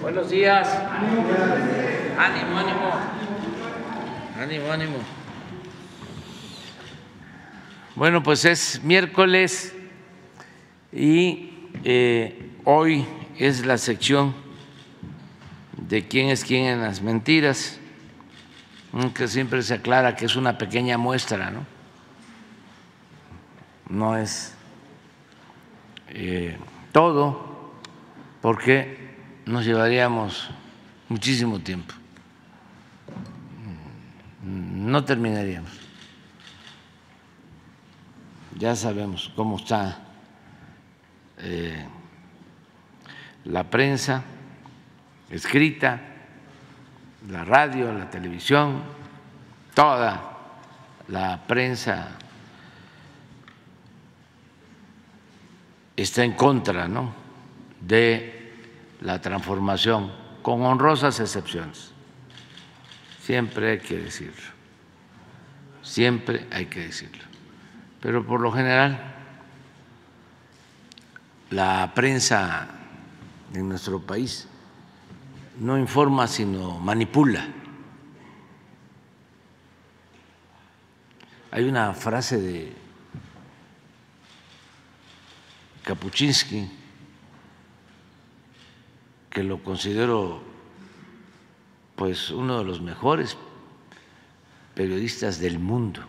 Buenos días. Ánimo, ánimo. Ánimo, ánimo. Bueno, pues es miércoles y eh, hoy es la sección de quién es quién en las mentiras, aunque siempre se aclara que es una pequeña muestra, ¿no? No es eh, todo, porque nos llevaríamos muchísimo tiempo. No terminaríamos. Ya sabemos cómo está eh, la prensa escrita, la radio, la televisión, toda la prensa está en contra ¿no? de la transformación, con honrosas excepciones. Siempre hay que decirlo, siempre hay que decirlo. Pero por lo general, la prensa en nuestro país no informa, sino manipula. Hay una frase de Kapuczynski lo considero pues uno de los mejores periodistas del mundo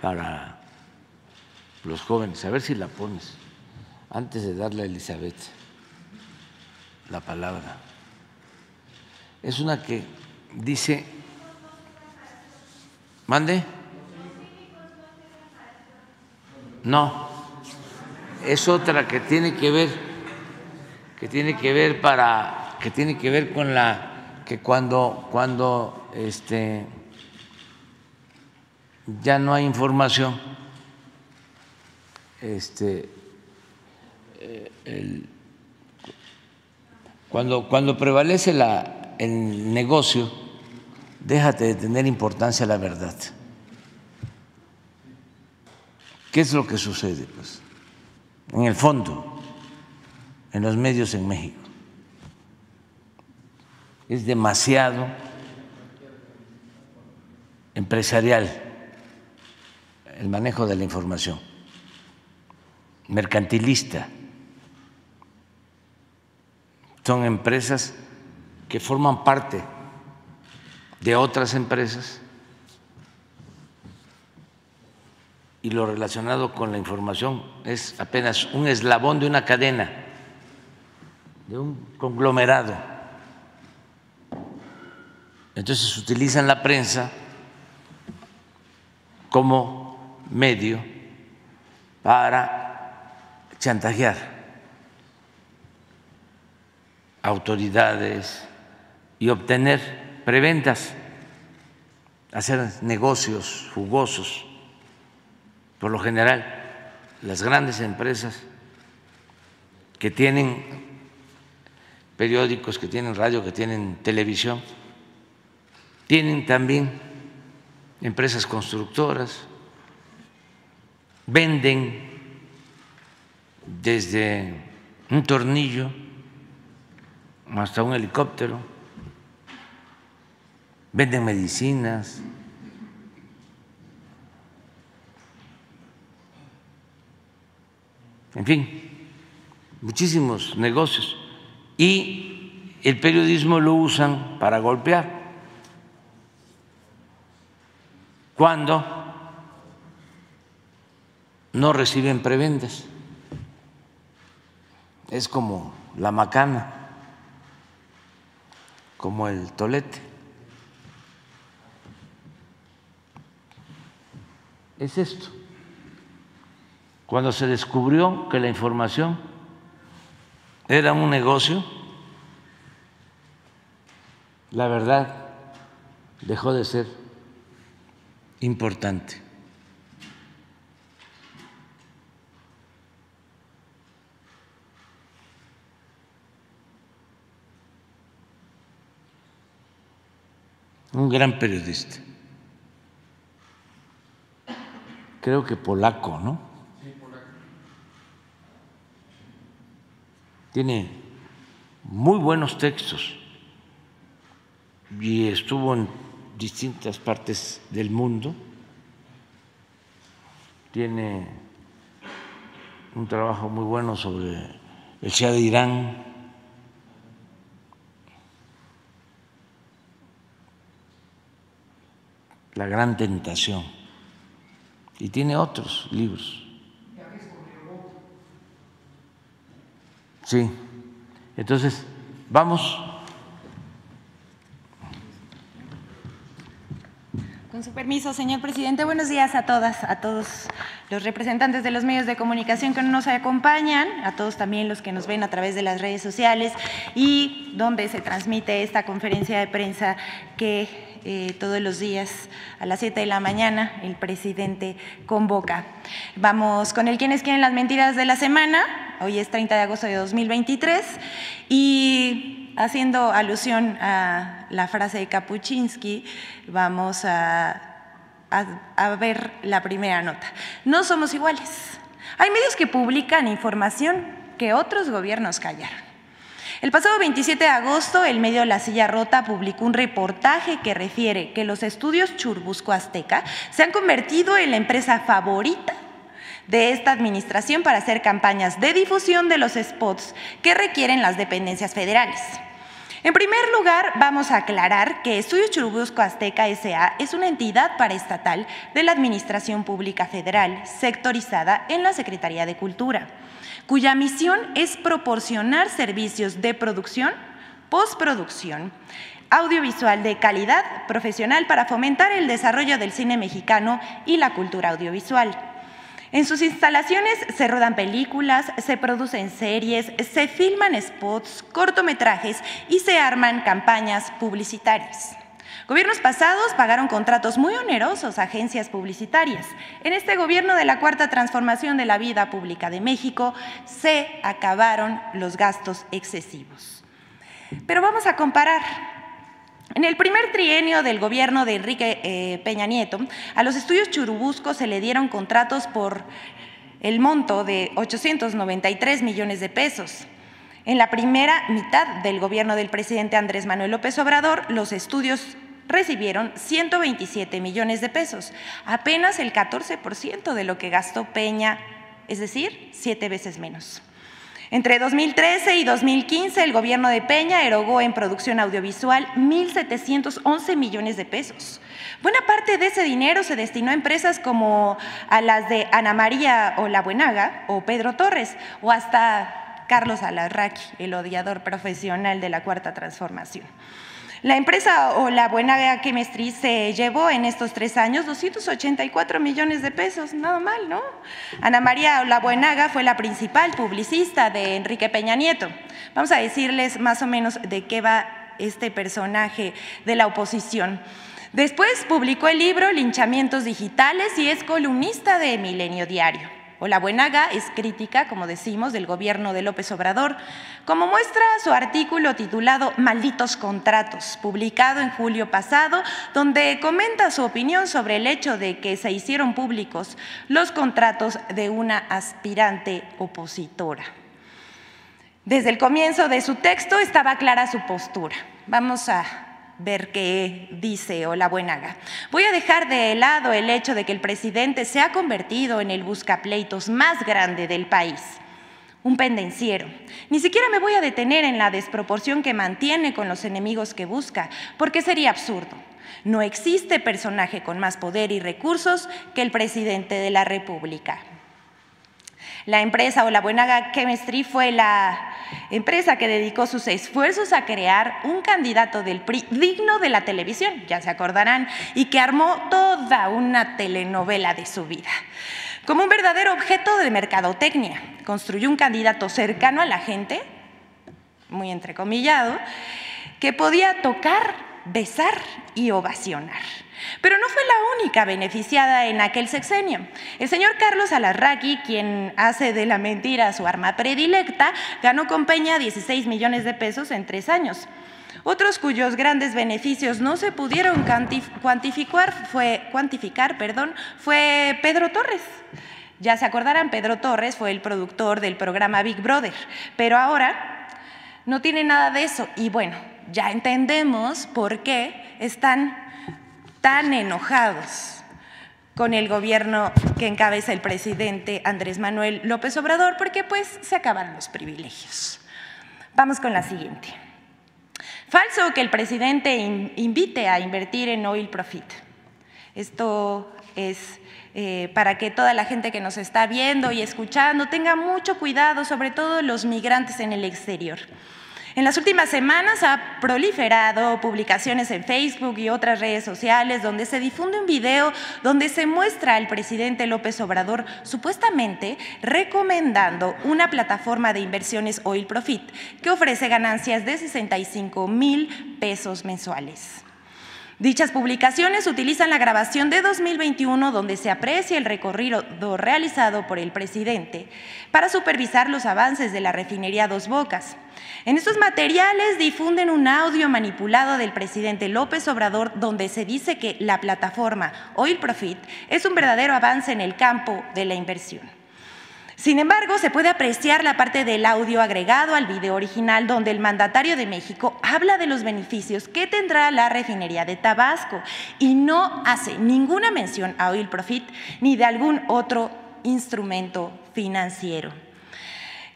para los jóvenes. A ver si la pones antes de darle a Elizabeth la palabra. Es una que dice, mande. No, es otra que tiene que ver, que tiene que ver para, que tiene que ver con la que cuando, cuando este ya no hay información, este eh, el cuando, cuando prevalece la, el negocio, déjate de tener importancia la verdad. ¿Qué es lo que sucede? Pues, en el fondo, en los medios en México. Es demasiado empresarial el manejo de la información, mercantilista. Son empresas que forman parte de otras empresas y lo relacionado con la información es apenas un eslabón de una cadena, de un conglomerado. Entonces utilizan la prensa como medio para chantajear autoridades y obtener preventas, hacer negocios jugosos. Por lo general, las grandes empresas que tienen periódicos, que tienen radio, que tienen televisión, tienen también empresas constructoras, venden desde un tornillo hasta un helicóptero, venden medicinas. En fin, muchísimos negocios. Y el periodismo lo usan para golpear. Cuando no reciben prebendas. Es como la macana como el tolete. Es esto. Cuando se descubrió que la información era un negocio, la verdad dejó de ser importante. un gran periodista. Creo que polaco, ¿no? Sí, polaco. Tiene muy buenos textos y estuvo en distintas partes del mundo. Tiene un trabajo muy bueno sobre el Shah de Irán. La gran tentación. Y tiene otros libros. Sí. Entonces, vamos Con su permiso, señor presidente, buenos días a todas, a todos los representantes de los medios de comunicación que nos acompañan, a todos también los que nos ven a través de las redes sociales y donde se transmite esta conferencia de prensa que eh, todos los días a las 7 de la mañana el presidente convoca. Vamos con el ¿Quiénes quieren las mentiras de la semana? Hoy es 30 de agosto de 2023 y haciendo alusión a la frase de Kapuczynski, vamos a, ver la primera nota. No somos iguales. Hay medios que publican información que otros gobiernos callaron. El pasado 27 de agosto, el medio La Silla Rota publicó un reportaje que refiere que los estudios Churbusco Azteca se han convertido en la empresa favorita de esta administración para hacer campañas de difusión de los spots que requieren las dependencias federales. En primer lugar, vamos a aclarar que Estudios Churubusco Azteca S.A. es una entidad paraestatal de la Administración Pública Federal, sectorizada en la Secretaría de Cultura, cuya misión es proporcionar servicios de producción, postproducción, audiovisual de calidad profesional para fomentar el desarrollo del cine mexicano y la cultura audiovisual. En sus instalaciones se rodan películas, se producen series, se filman spots, cortometrajes y se arman campañas publicitarias. Gobiernos pasados pagaron contratos muy onerosos a agencias publicitarias. En este gobierno de la Cuarta Transformación de la Vida Pública de México se acabaron los gastos excesivos. Pero vamos a comparar en el primer trienio del gobierno de Enrique eh, Peña Nieto, a los estudios Churubusco se le dieron contratos por el monto de 893 millones de pesos. En la primera mitad del gobierno del presidente Andrés Manuel López Obrador, los estudios recibieron 127 millones de pesos, apenas el 14% de lo que gastó Peña, es decir, siete veces menos. Entre 2013 y 2015, el gobierno de Peña erogó en producción audiovisual 1.711 millones de pesos. Buena parte de ese dinero se destinó a empresas como a las de Ana María Olabuenaga o Pedro Torres, o hasta Carlos Alarraqui, el odiador profesional de la Cuarta Transformación. La empresa o la Buena Chemistry se llevó en estos tres años 284 millones de pesos, nada mal, ¿no? Ana María Buenaga fue la principal publicista de Enrique Peña Nieto. Vamos a decirles más o menos de qué va este personaje de la oposición. Después publicó el libro Linchamientos Digitales y es columnista de Milenio Diario. La Buenaga es crítica, como decimos, del gobierno de López Obrador, como muestra su artículo titulado Malditos Contratos, publicado en julio pasado, donde comenta su opinión sobre el hecho de que se hicieron públicos los contratos de una aspirante opositora. Desde el comienzo de su texto estaba clara su postura. Vamos a ver qué dice Buenaga. Voy a dejar de lado el hecho de que el presidente se ha convertido en el buscapleitos más grande del país, un pendenciero. Ni siquiera me voy a detener en la desproporción que mantiene con los enemigos que busca, porque sería absurdo. No existe personaje con más poder y recursos que el presidente de la República. La empresa o la Buenaga Chemistry fue la empresa que dedicó sus esfuerzos a crear un candidato del PRI digno de la televisión, ya se acordarán, y que armó toda una telenovela de su vida. Como un verdadero objeto de mercadotecnia, construyó un candidato cercano a la gente, muy entrecomillado, que podía tocar, besar y ovacionar. Pero no fue la única beneficiada en aquel sexenio. El señor Carlos Alarraqui, quien hace de la mentira su arma predilecta, ganó con Peña 16 millones de pesos en tres años. Otros cuyos grandes beneficios no se pudieron cuantificar fue, cuantificar, perdón, fue Pedro Torres. Ya se acordarán, Pedro Torres fue el productor del programa Big Brother, pero ahora no tiene nada de eso. Y bueno, ya entendemos por qué están tan enojados con el gobierno que encabeza el presidente Andrés Manuel López Obrador, porque pues se acaban los privilegios. Vamos con la siguiente. Falso que el presidente invite a invertir en oil profit. Esto es eh, para que toda la gente que nos está viendo y escuchando tenga mucho cuidado, sobre todo los migrantes en el exterior. En las últimas semanas ha proliferado publicaciones en Facebook y otras redes sociales donde se difunde un video donde se muestra al presidente López Obrador supuestamente recomendando una plataforma de inversiones Oil Profit que ofrece ganancias de 65 mil pesos mensuales. Dichas publicaciones utilizan la grabación de 2021 donde se aprecia el recorrido realizado por el presidente para supervisar los avances de la refinería Dos Bocas. En estos materiales difunden un audio manipulado del presidente López Obrador donde se dice que la plataforma Oil Profit es un verdadero avance en el campo de la inversión. Sin embargo, se puede apreciar la parte del audio agregado al video original donde el mandatario de México habla de los beneficios que tendrá la refinería de Tabasco y no hace ninguna mención a Oil Profit ni de algún otro instrumento financiero.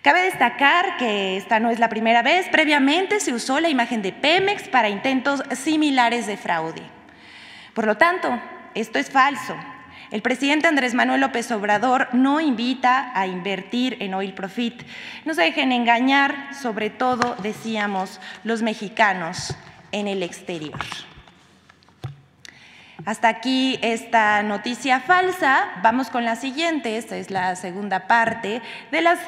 Cabe destacar que esta no es la primera vez, previamente se usó la imagen de Pemex para intentos similares de fraude. Por lo tanto, esto es falso. El presidente Andrés Manuel López Obrador no invita a invertir en oil profit. No se dejen engañar, sobre todo, decíamos, los mexicanos en el exterior. Hasta aquí esta noticia falsa. Vamos con la siguiente. Esta es la segunda parte de las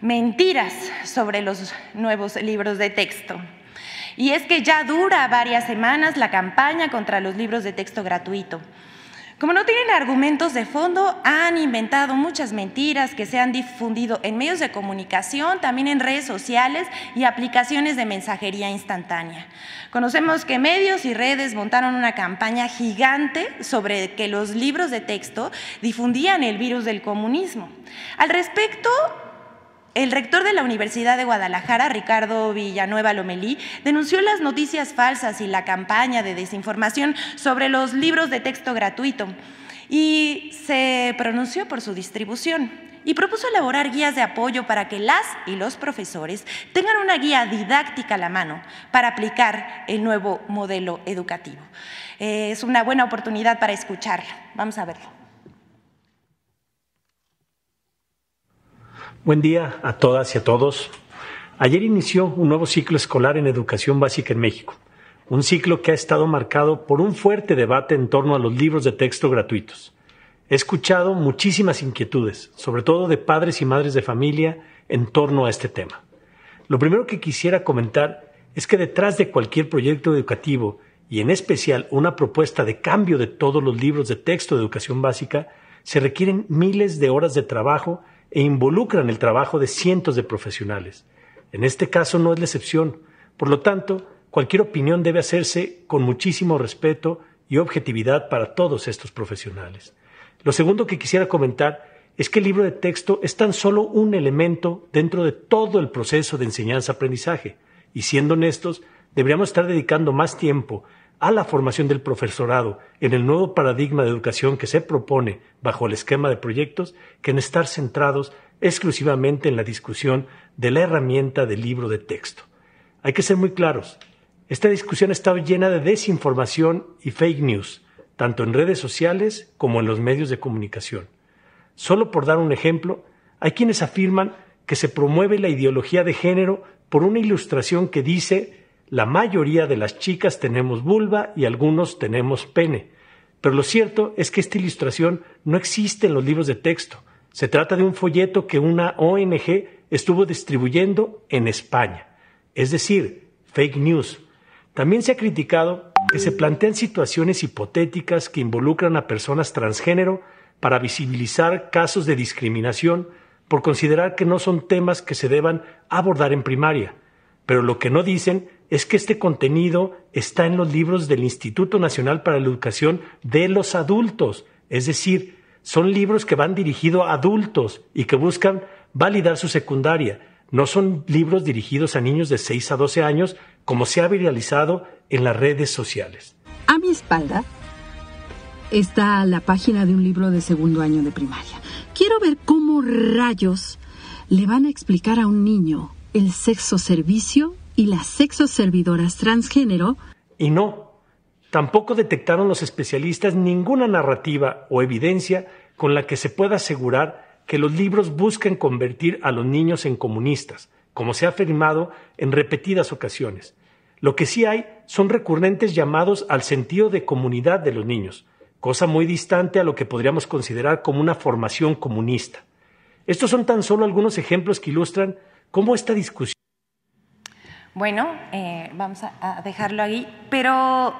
mentiras sobre los nuevos libros de texto. Y es que ya dura varias semanas la campaña contra los libros de texto gratuito. Como no tienen argumentos de fondo, han inventado muchas mentiras que se han difundido en medios de comunicación, también en redes sociales y aplicaciones de mensajería instantánea. Conocemos que medios y redes montaron una campaña gigante sobre que los libros de texto difundían el virus del comunismo. Al respecto, el rector de la Universidad de Guadalajara, Ricardo Villanueva Lomelí, denunció las noticias falsas y la campaña de desinformación sobre los libros de texto gratuito y se pronunció por su distribución y propuso elaborar guías de apoyo para que las y los profesores tengan una guía didáctica a la mano para aplicar el nuevo modelo educativo. Es una buena oportunidad para escucharla. Vamos a verlo. Buen día a todas y a todos. Ayer inició un nuevo ciclo escolar en educación básica en México, un ciclo que ha estado marcado por un fuerte debate en torno a los libros de texto gratuitos. He escuchado muchísimas inquietudes, sobre todo de padres y madres de familia, en torno a este tema. Lo primero que quisiera comentar es que detrás de cualquier proyecto educativo, y en especial una propuesta de cambio de todos los libros de texto de educación básica, se requieren miles de horas de trabajo e involucran el trabajo de cientos de profesionales. En este caso no es la excepción. Por lo tanto, cualquier opinión debe hacerse con muchísimo respeto y objetividad para todos estos profesionales. Lo segundo que quisiera comentar es que el libro de texto es tan solo un elemento dentro de todo el proceso de enseñanza-aprendizaje, y siendo honestos, deberíamos estar dedicando más tiempo a la formación del profesorado en el nuevo paradigma de educación que se propone bajo el esquema de proyectos que en estar centrados exclusivamente en la discusión de la herramienta del libro de texto. Hay que ser muy claros. Esta discusión está llena de desinformación y fake news, tanto en redes sociales como en los medios de comunicación. Solo por dar un ejemplo, hay quienes afirman que se promueve la ideología de género por una ilustración que dice la mayoría de las chicas tenemos vulva y algunos tenemos pene. Pero lo cierto es que esta ilustración no existe en los libros de texto. Se trata de un folleto que una ONG estuvo distribuyendo en España. Es decir, fake news. También se ha criticado que se plantean situaciones hipotéticas que involucran a personas transgénero para visibilizar casos de discriminación por considerar que no son temas que se deban abordar en primaria. Pero lo que no dicen es que este contenido está en los libros del Instituto Nacional para la Educación de los Adultos, es decir, son libros que van dirigidos a adultos y que buscan validar su secundaria. No son libros dirigidos a niños de 6 a 12 años como se ha viralizado en las redes sociales. A mi espalda está la página de un libro de segundo año de primaria. Quiero ver cómo rayos le van a explicar a un niño el sexo servicio y las sexo servidoras transgénero. Y no, tampoco detectaron los especialistas ninguna narrativa o evidencia con la que se pueda asegurar que los libros buscan convertir a los niños en comunistas, como se ha afirmado en repetidas ocasiones. Lo que sí hay son recurrentes llamados al sentido de comunidad de los niños, cosa muy distante a lo que podríamos considerar como una formación comunista. Estos son tan solo algunos ejemplos que ilustran cómo esta discusión. Bueno, eh, vamos a dejarlo ahí, pero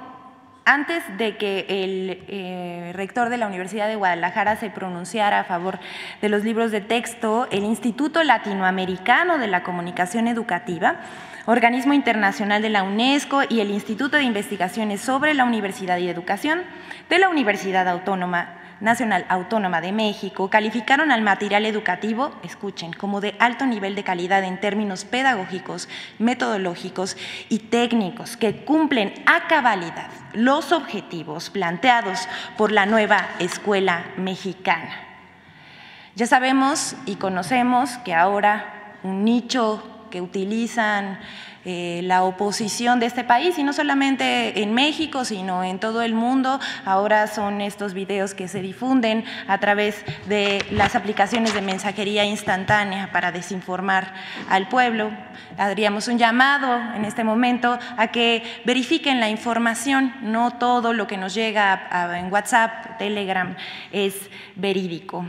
antes de que el eh, rector de la Universidad de Guadalajara se pronunciara a favor de los libros de texto, el Instituto Latinoamericano de la Comunicación Educativa, organismo internacional de la UNESCO y el Instituto de Investigaciones sobre la Universidad y Educación de la Universidad Autónoma Nacional Autónoma de México calificaron al material educativo, escuchen, como de alto nivel de calidad en términos pedagógicos, metodológicos y técnicos que cumplen a cabalidad los objetivos planteados por la nueva escuela mexicana. Ya sabemos y conocemos que ahora un nicho que utilizan eh, la oposición de este país, y no solamente en México, sino en todo el mundo. Ahora son estos videos que se difunden a través de las aplicaciones de mensajería instantánea para desinformar al pueblo. Haríamos un llamado en este momento a que verifiquen la información, no todo lo que nos llega en WhatsApp, Telegram es verídico.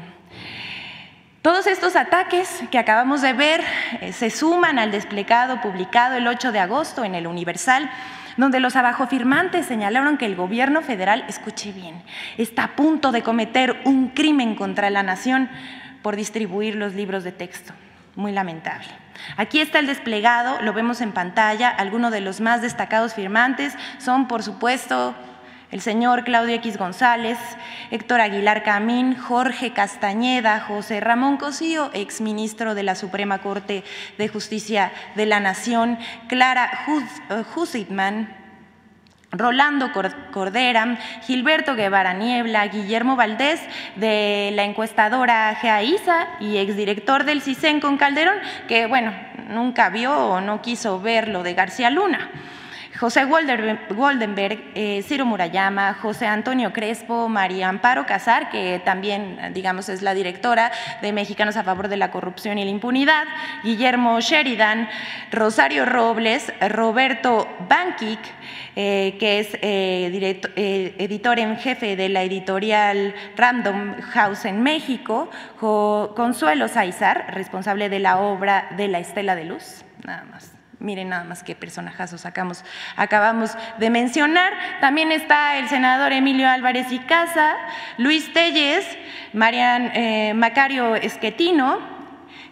Todos estos ataques que acabamos de ver eh, se suman al desplegado publicado el 8 de agosto en el Universal, donde los abajofirmantes señalaron que el gobierno federal, escuche bien, está a punto de cometer un crimen contra la nación por distribuir los libros de texto. Muy lamentable. Aquí está el desplegado, lo vemos en pantalla. Algunos de los más destacados firmantes son, por supuesto, el señor Claudio X González, Héctor Aguilar Camín, Jorge Castañeda, José Ramón Cosío, exministro de la Suprema Corte de Justicia de la Nación, Clara Husitman, Rolando Cordera, Gilberto Guevara Niebla, Guillermo Valdés de la encuestadora GAISA y exdirector del CISEN con Calderón, que bueno, nunca vio o no quiso ver lo de García Luna. José Goldenberg, eh, Ciro Murayama, José Antonio Crespo, María Amparo Casar, que también, digamos, es la directora de Mexicanos a favor de la corrupción y la impunidad, Guillermo Sheridan, Rosario Robles, Roberto Banquic, eh, que es eh, editor en jefe de la editorial Random House en México, Consuelo Saizar, responsable de la obra de la Estela de Luz, nada más. Miren nada más qué personajazos sacamos, acabamos de mencionar. También está el senador Emilio Álvarez y Casa, Luis Telles, Marian eh, Macario Esquetino,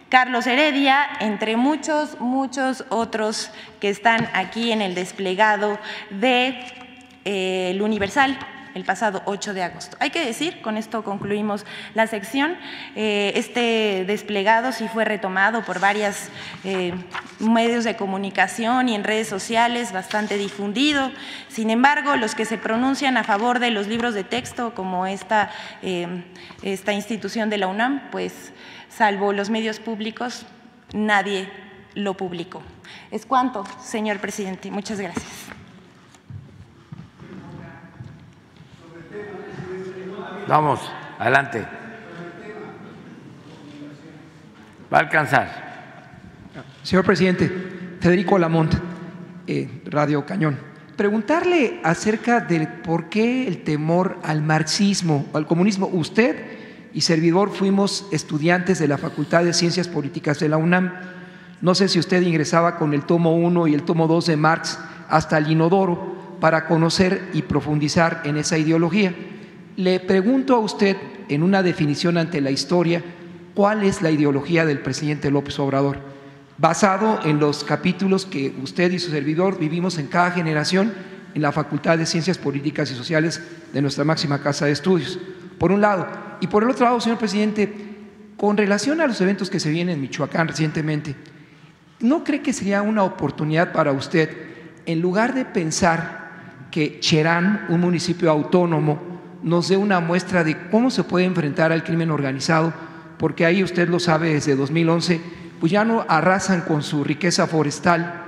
Carlos Heredia, entre muchos, muchos otros que están aquí en el desplegado de eh, Universal el pasado 8 de agosto. Hay que decir, con esto concluimos la sección, eh, este desplegado sí fue retomado por varios eh, medios de comunicación y en redes sociales, bastante difundido. Sin embargo, los que se pronuncian a favor de los libros de texto, como esta, eh, esta institución de la UNAM, pues salvo los medios públicos, nadie lo publicó. Es cuanto, señor presidente. Muchas gracias. Vamos, adelante. Va a alcanzar. Señor presidente, Federico Lamont, eh, Radio Cañón. Preguntarle acerca de por qué el temor al marxismo, al comunismo. Usted y servidor fuimos estudiantes de la Facultad de Ciencias Políticas de la UNAM. No sé si usted ingresaba con el tomo 1 y el tomo 2 de Marx hasta el inodoro para conocer y profundizar en esa ideología. Le pregunto a usted, en una definición ante la historia, cuál es la ideología del presidente López Obrador, basado en los capítulos que usted y su servidor vivimos en cada generación en la Facultad de Ciencias Políticas y Sociales de nuestra máxima casa de estudios, por un lado. Y por el otro lado, señor presidente, con relación a los eventos que se vienen en Michoacán recientemente, ¿no cree que sería una oportunidad para usted, en lugar de pensar que Cherán, un municipio autónomo, nos dé una muestra de cómo se puede enfrentar al crimen organizado? Porque ahí usted lo sabe desde 2011, pues ya no arrasan con su riqueza forestal.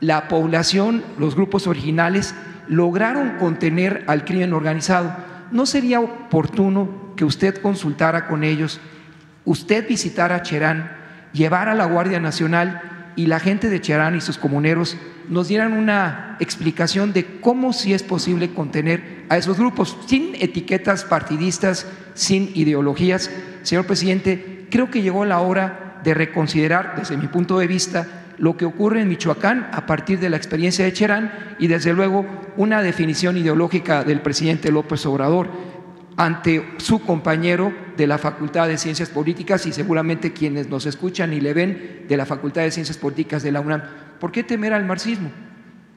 La población, los grupos originales, lograron contener al crimen organizado. ¿No sería oportuno que usted consultara con ellos, usted visitara Cherán, llevara a la Guardia Nacional y la gente de Cherán y sus comuneros nos dieran una explicación de cómo sí es posible contener a esos grupos, sin etiquetas partidistas, sin ideologías. Señor presidente, creo que llegó la hora de reconsiderar, desde mi punto de vista, lo que ocurre en Michoacán a partir de la experiencia de Cherán y desde luego una definición ideológica del presidente López Obrador ante su compañero de la Facultad de Ciencias Políticas y seguramente quienes nos escuchan y le ven de la Facultad de Ciencias Políticas de la UNAM. ¿Por qué temer al marxismo?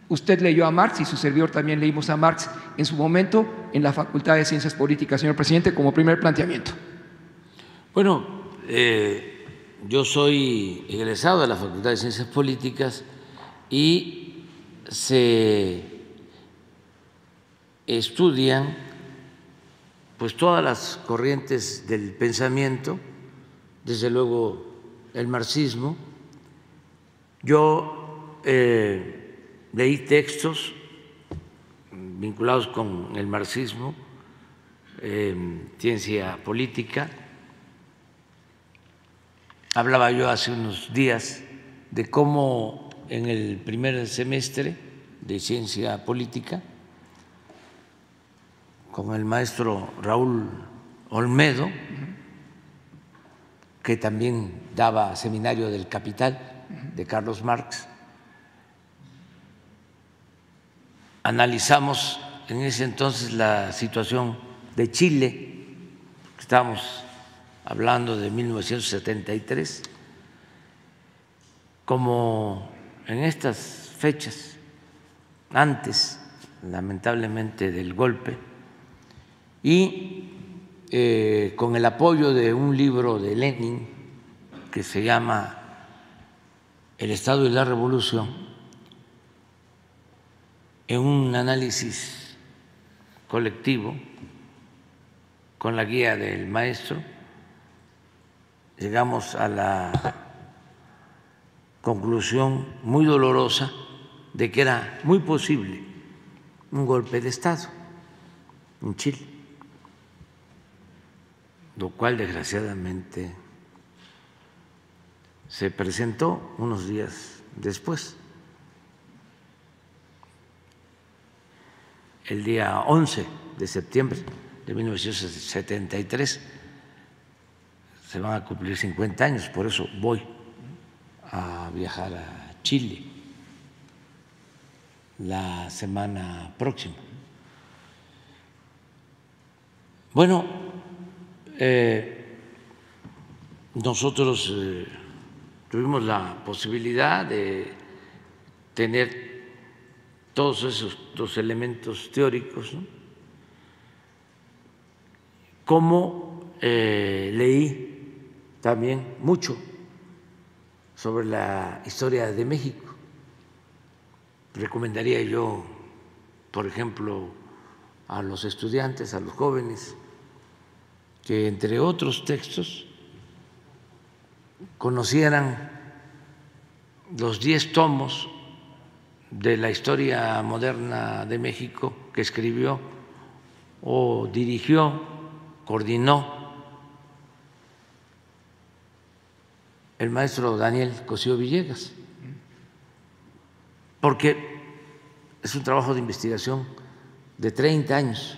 Usted leyó a Marx y su servidor también leímos a Marx en su momento en la Facultad de Ciencias Políticas, señor presidente, como primer planteamiento. Bueno, eh, yo soy egresado de la Facultad de Ciencias Políticas y se estudian pues todas las corrientes del pensamiento, desde luego el marxismo. Yo eh, leí textos vinculados con el marxismo, ciencia política, Hablaba yo hace unos días de cómo en el primer semestre de ciencia política, con el maestro Raúl Olmedo, que también daba seminario del Capital de Carlos Marx, analizamos en ese entonces la situación de Chile, estábamos hablando de 1973, como en estas fechas, antes lamentablemente del golpe, y eh, con el apoyo de un libro de Lenin que se llama El Estado y la Revolución, en un análisis colectivo con la guía del maestro, llegamos a la conclusión muy dolorosa de que era muy posible un golpe de Estado en Chile, lo cual desgraciadamente se presentó unos días después, el día 11 de septiembre de 1973 se van a cumplir 50 años, por eso voy a viajar a Chile la semana próxima. Bueno, eh, nosotros eh, tuvimos la posibilidad de tener todos esos elementos teóricos, como eh, leí también mucho sobre la historia de México. Recomendaría yo, por ejemplo, a los estudiantes, a los jóvenes, que entre otros textos conocieran los diez tomos de la historia moderna de México que escribió o dirigió, coordinó el maestro Daniel Cosío Villegas, porque es un trabajo de investigación de 30 años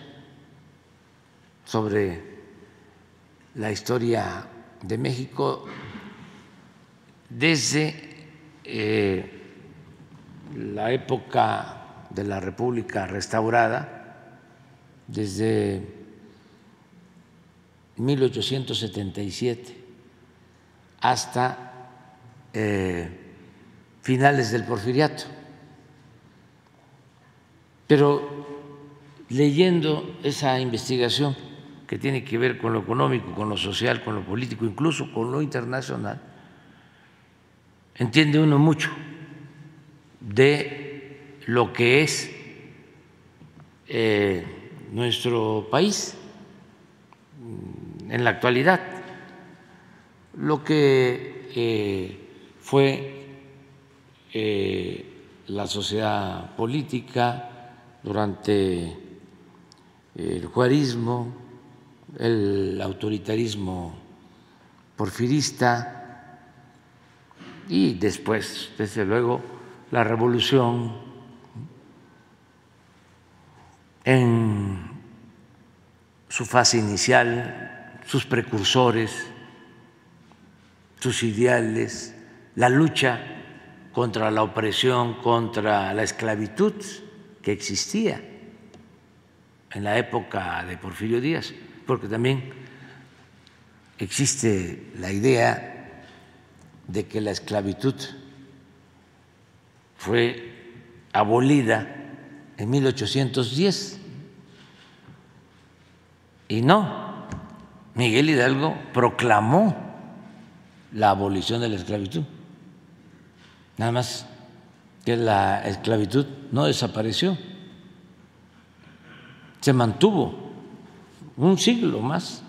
sobre la historia de México desde eh, la época de la República restaurada, desde 1877 hasta eh, finales del porfiriato. Pero leyendo esa investigación que tiene que ver con lo económico, con lo social, con lo político, incluso con lo internacional, entiende uno mucho de lo que es eh, nuestro país en la actualidad, lo que eh, fue eh, la sociedad política durante el juarismo, el autoritarismo porfirista y después, desde luego, la revolución en su fase inicial, sus precursores, sus ideales, la lucha contra la opresión, contra la esclavitud que existía en la época de Porfirio Díaz, porque también existe la idea de que la esclavitud fue abolida en 1810 y no, Miguel Hidalgo proclamó la abolición de la esclavitud. Nada más que la esclavitud no desapareció se mantuvo un siglo más.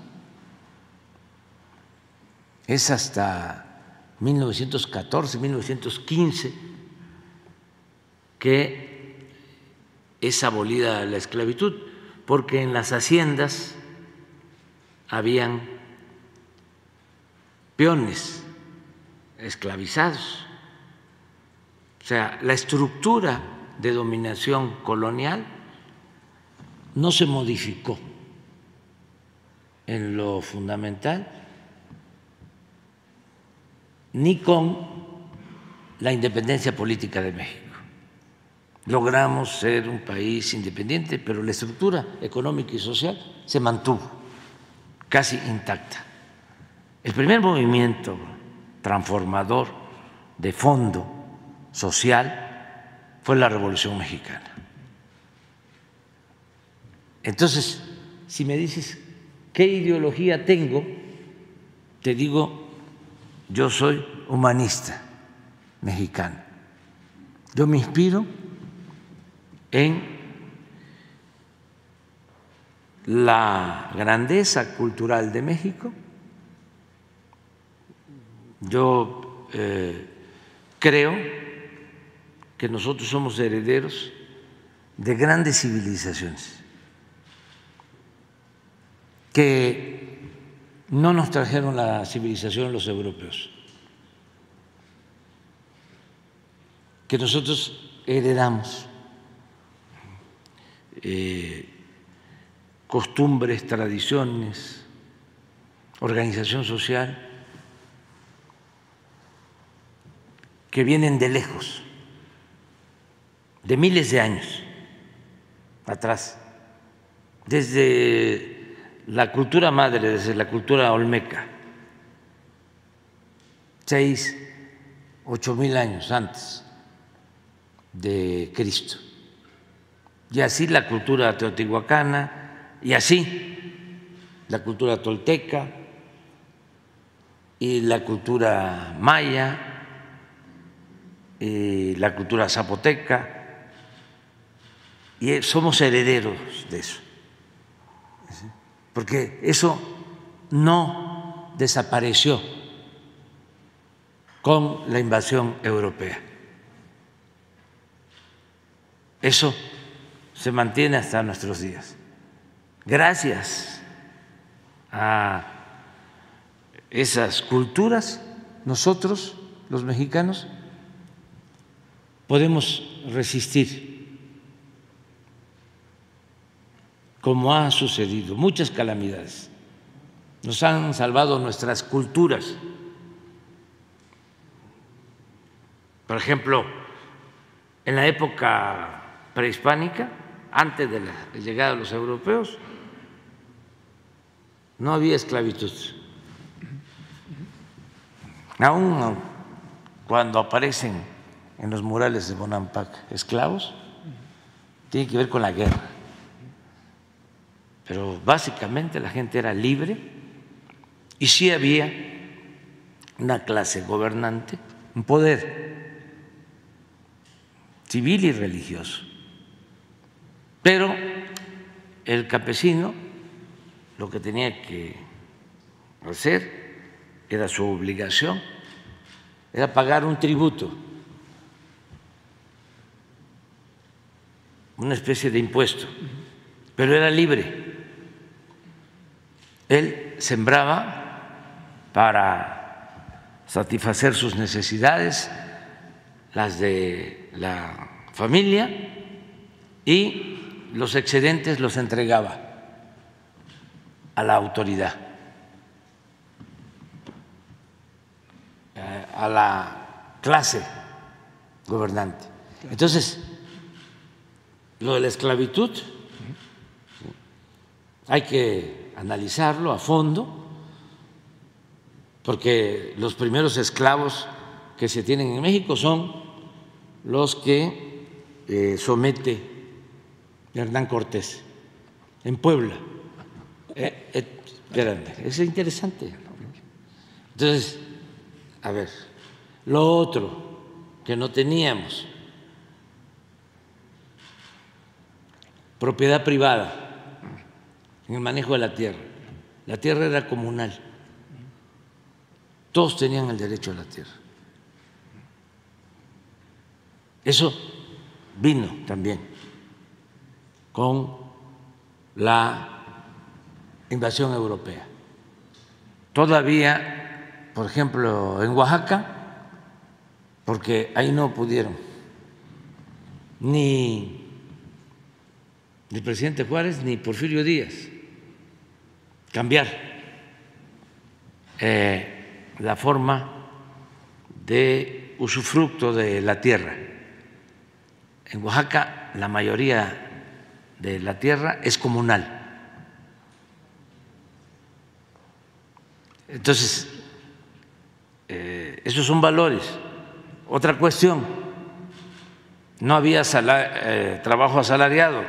Es hasta 1914, 1915 que es abolida la esclavitud, porque en las haciendas habían peones esclavizados. O sea, la estructura de dominación colonial no se modificó en lo fundamental ni con la independencia política de México. Logramos ser un país independiente, pero la estructura económica y social se mantuvo casi intacta. El primer movimiento transformador de fondo social fue la Revolución Mexicana. Entonces, si me dices qué ideología tengo, te digo, yo soy humanista mexicano. Yo me inspiro en la grandeza cultural de México. Yo eh, creo que nosotros somos herederos de grandes civilizaciones que no nos trajeron la civilización los europeos, que nosotros heredamos eh, costumbres, tradiciones, organización social, que vienen de lejos, de miles de años atrás, desde la cultura madre, desde la cultura olmeca, seis, ocho mil años antes de Cristo. Y así la cultura teotihuacana, y así la cultura tolteca, y la cultura maya, y la cultura zapoteca, y somos herederos de eso porque eso no desapareció con la invasión europea. Eso se mantiene hasta nuestros días. Gracias a esas culturas, nosotros, los mexicanos, podemos resistir como ha sucedido, muchas calamidades. Nos han salvado nuestras culturas. Por ejemplo, en la época prehispánica, antes de la llegada de los europeos, no había esclavitud. Aún cuando aparecen en los murales de Bonampak esclavos, tiene que ver con la guerra pero básicamente la gente era libre y sí había una clase gobernante un poder civil y religioso. Pero el campesino lo que tenía que hacer era su obligación, era pagar un tributo, una especie de impuesto, pero era libre. Él sembraba para satisfacer sus necesidades, las de la familia, y los excedentes los entregaba a la autoridad, eh, a la clase gobernante. Entonces, lo de la esclavitud hay que analizarlo a fondo, porque los primeros esclavos que se tienen en México son los que eh, somete Hernán Cortés en Puebla. Eh, eh, es interesante. Entonces, a ver, lo otro que no teníamos, propiedad privada en el manejo de la tierra. La tierra era comunal. Todos tenían el derecho a la tierra. Eso vino también con la invasión europea. Todavía, por ejemplo, en Oaxaca, porque ahí no pudieron ni el presidente Juárez ni Porfirio Díaz cambiar eh, la forma de usufructo de la tierra. En Oaxaca la mayoría de la tierra es comunal. Entonces, eh, esos son valores. Otra cuestión, no había eh, trabajo asalariado,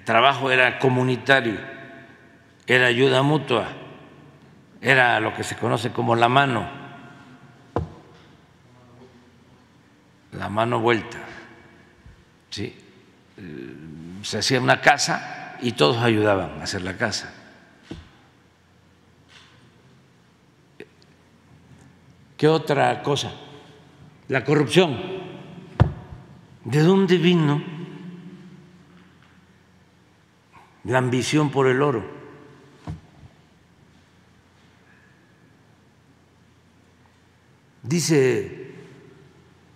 el trabajo era comunitario, era ayuda mutua, era lo que se conoce como la mano, la mano vuelta. ¿sí? Eh, se hacía una casa y todos ayudaban a hacer la casa. ¿Qué otra cosa? La corrupción. ¿De dónde vino la ambición por el oro? Dice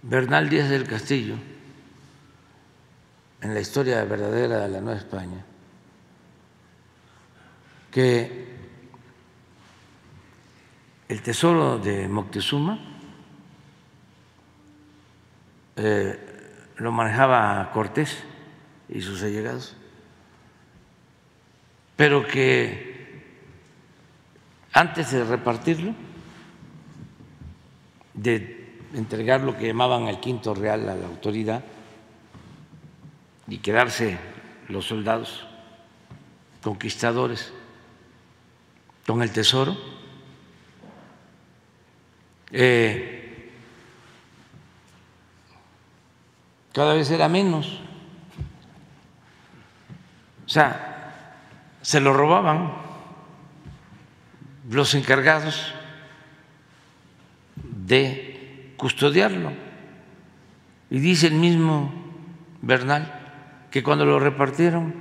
Bernal Díaz del Castillo en la historia verdadera de la Nueva España que el tesoro de Moctezuma eh, lo manejaba Cortés y sus allegados, pero que antes de repartirlo, de entregar lo que llamaban el quinto real a la autoridad y quedarse los soldados conquistadores con el tesoro, eh, cada vez era menos. O sea, se lo robaban los encargados de custodiarlo. Y dice el mismo Bernal que cuando lo repartieron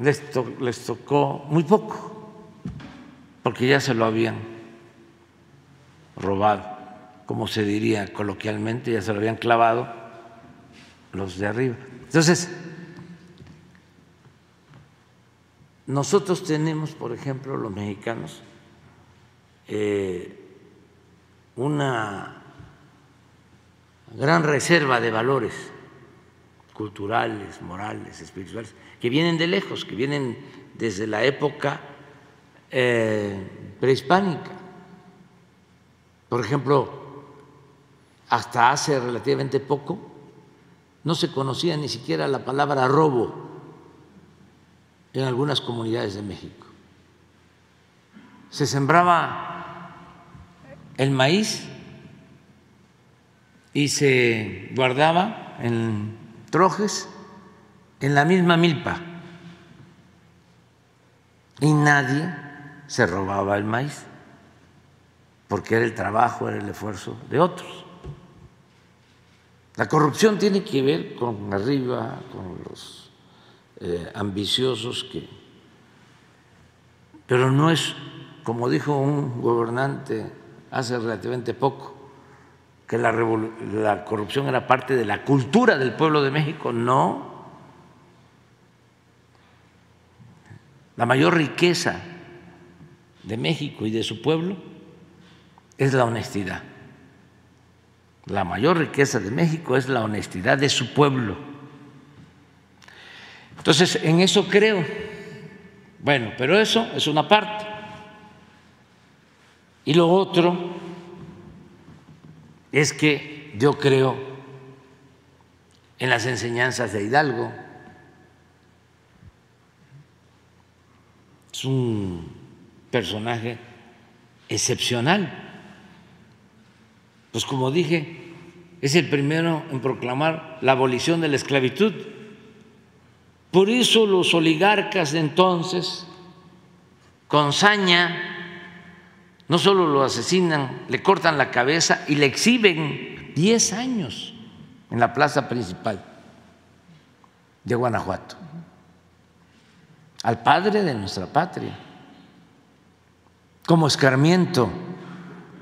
les, les tocó muy poco, porque ya se lo habían robado, como se diría coloquialmente, ya se lo habían clavado los de arriba. Entonces, nosotros tenemos, por ejemplo, los mexicanos, eh, una gran reserva de valores culturales, morales, espirituales, que vienen de lejos, que vienen desde la época eh, prehispánica. Por ejemplo, hasta hace relativamente poco no se conocía ni siquiera la palabra robo en algunas comunidades de México. Se sembraba el maíz y se guardaba en trojes en la misma milpa y nadie se robaba el maíz porque era el trabajo, era el esfuerzo de otros. La corrupción tiene que ver con arriba, con los eh, ambiciosos que... Pero no es, como dijo un gobernante hace relativamente poco, que la, la corrupción era parte de la cultura del pueblo de México. No. La mayor riqueza de México y de su pueblo es la honestidad. La mayor riqueza de México es la honestidad de su pueblo. Entonces, en eso creo. Bueno, pero eso es una parte. Y lo otro es que yo creo en las enseñanzas de Hidalgo. Es un personaje excepcional. Pues como dije, es el primero en proclamar la abolición de la esclavitud. Por eso los oligarcas de entonces, con saña, no solo lo asesinan, le cortan la cabeza y le exhiben 10 años en la plaza principal de Guanajuato, al padre de nuestra patria, como escarmiento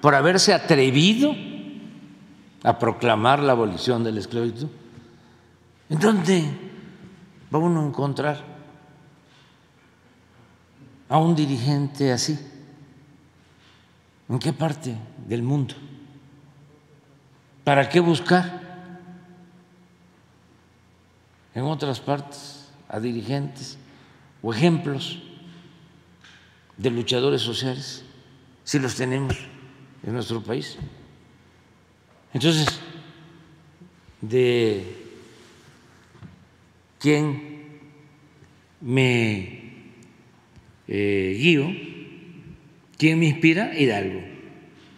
por haberse atrevido a proclamar la abolición de la esclavitud. ¿En dónde va uno a encontrar a un dirigente así? ¿En qué parte del mundo? ¿Para qué buscar en otras partes a dirigentes o ejemplos de luchadores sociales si los tenemos en nuestro país? Entonces, de quién me eh, guío, quién me inspira, Hidalgo.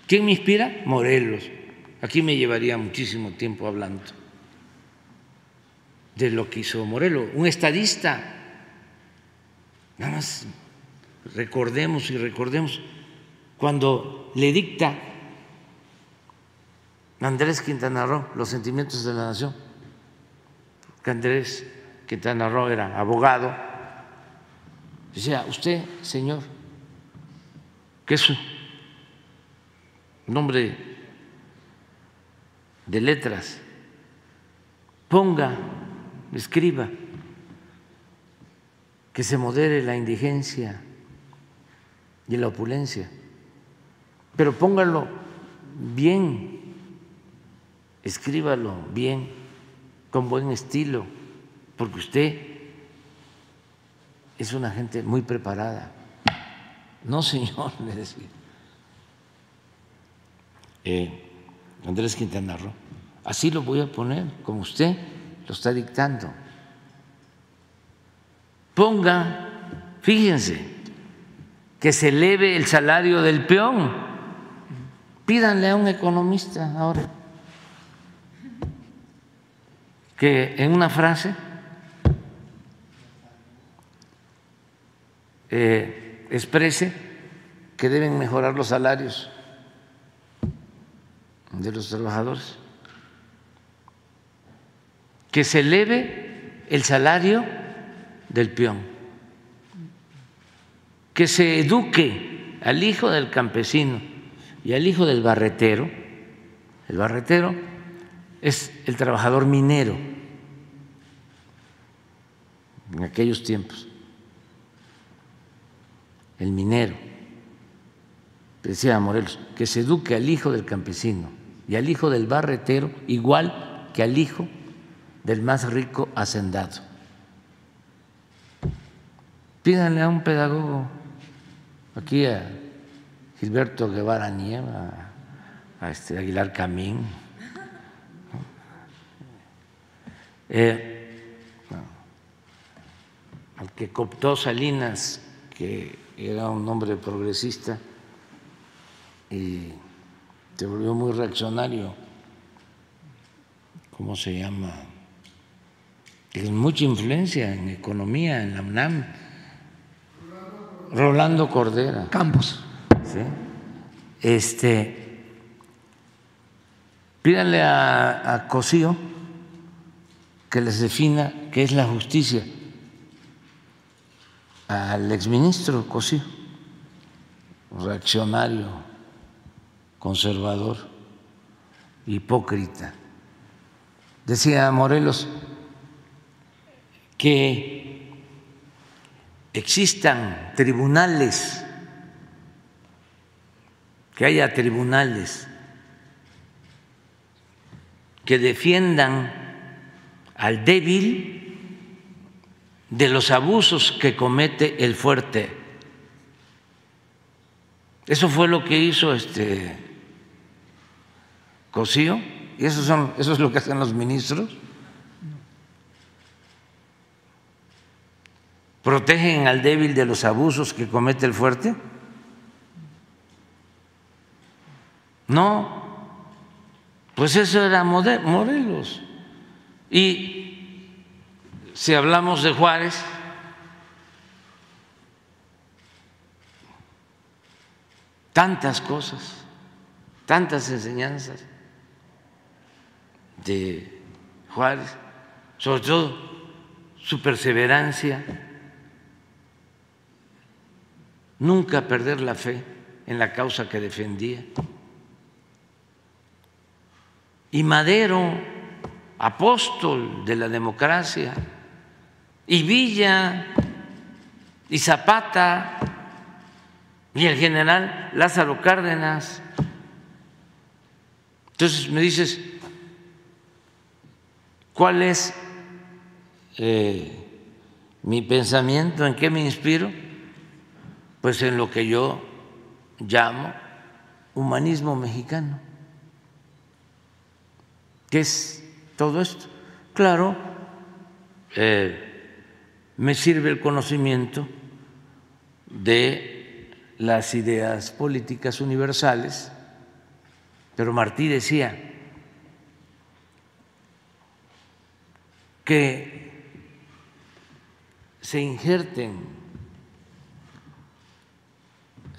¿Quién me inspira? Morelos. Aquí me llevaría muchísimo tiempo hablando de lo que hizo Morelos, un estadista. Nada más recordemos y recordemos cuando le dicta Andrés Quintana Roo, los sentimientos de la nación, Andrés Quintana Roo era abogado, decía, usted, señor, que es un nombre de letras, ponga, escriba, que se modere la indigencia y la opulencia, pero póngalo bien escríbalo bien, con buen estilo, porque usted es una gente muy preparada. No, señor, le decía. Eh, Andrés Quintana Roo, así lo voy a poner, como usted lo está dictando. Ponga, fíjense, que se eleve el salario del peón. Pídanle a un economista ahora que en una frase eh, exprese que deben mejorar los salarios de los trabajadores, que se eleve el salario del peón, que se eduque al hijo del campesino y al hijo del barretero, el barretero es el trabajador minero en aquellos tiempos, el minero, decía Morelos, que se eduque al hijo del campesino y al hijo del barretero igual que al hijo del más rico hacendado. Pídanle a un pedagogo, aquí a Gilberto Guevara Nieva, a este Aguilar Camín, eh, al que cooptó Salinas, que era un hombre progresista y se volvió muy reaccionario, ¿cómo se llama? Tiene mucha influencia en economía, en la UNAM. Rolando Cordera. Campos. ¿sí? Este, pídanle a, a Cosío que les defina qué es la justicia al exministro Cosío, reaccionario, conservador, hipócrita. Decía Morelos que existan tribunales, que haya tribunales que defiendan al débil de los abusos que comete el fuerte. Eso fue lo que hizo este Cosío, y eso, son, eso es lo que hacen los ministros. ¿Protegen al débil de los abusos que comete el fuerte? No, pues eso era Morelos. Y si hablamos de Juárez, tantas cosas, tantas enseñanzas de Juárez, sobre todo su perseverancia, nunca perder la fe en la causa que defendía. Y Madero, apóstol de la democracia, y Villa, y Zapata, y el general Lázaro Cárdenas. Entonces me dices, ¿cuál es eh, mi pensamiento? ¿En qué me inspiro? Pues en lo que yo llamo humanismo mexicano. ¿Qué es todo esto? Claro, eh, me sirve el conocimiento de las ideas políticas universales, pero Martí decía que se injerten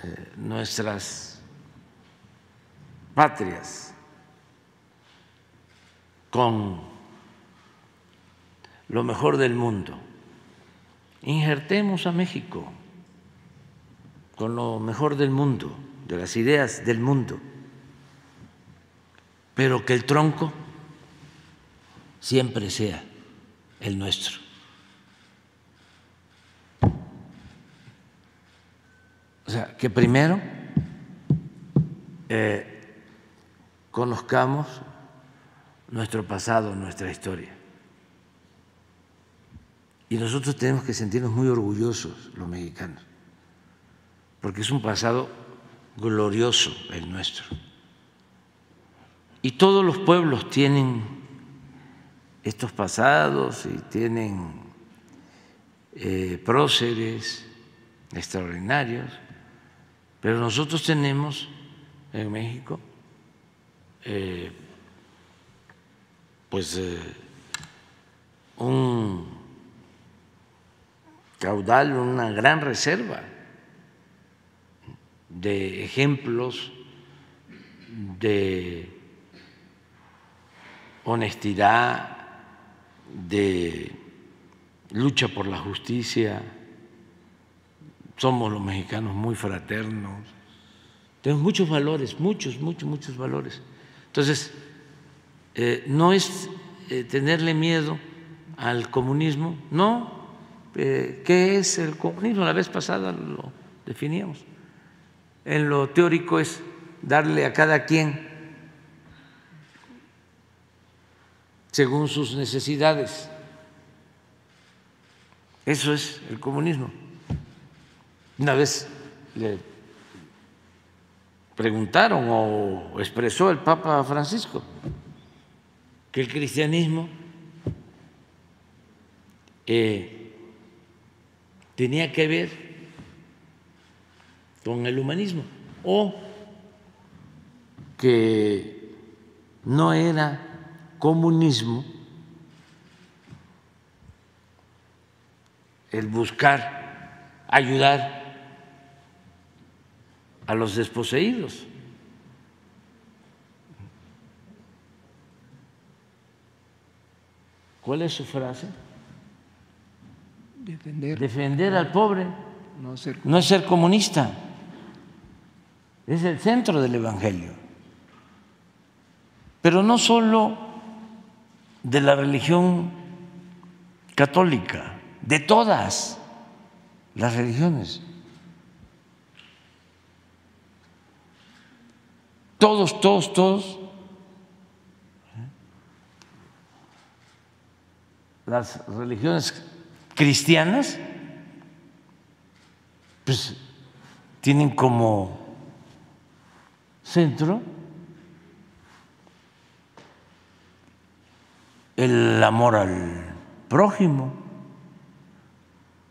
eh, nuestras patrias con lo mejor del mundo. Injertemos a México con lo mejor del mundo, de las ideas del mundo, pero que el tronco siempre sea el nuestro. O sea, que primero eh, conozcamos nuestro pasado, nuestra historia. Y nosotros tenemos que sentirnos muy orgullosos, los mexicanos, porque es un pasado glorioso el nuestro. Y todos los pueblos tienen estos pasados y tienen eh, próceres extraordinarios, pero nosotros tenemos en México eh, pues eh, un caudal, una gran reserva de ejemplos de honestidad, de lucha por la justicia. Somos los mexicanos muy fraternos. Tenemos muchos valores, muchos, muchos, muchos valores. Entonces, eh, no es eh, tenerle miedo al comunismo, no. Eh, ¿Qué es el comunismo? La vez pasada lo definíamos. En lo teórico es darle a cada quien según sus necesidades. Eso es el comunismo. Una vez le preguntaron o expresó el Papa Francisco que el cristianismo eh, tenía que ver con el humanismo o que no era comunismo el buscar ayudar a los desposeídos. ¿Cuál es su frase? Defender. Defender al pobre No ser no es ser comunista, es el centro del Evangelio. Pero no solo de la religión católica, de todas las religiones. Todos, todos, todos. Las religiones cristianas, pues tienen como centro el amor al prójimo,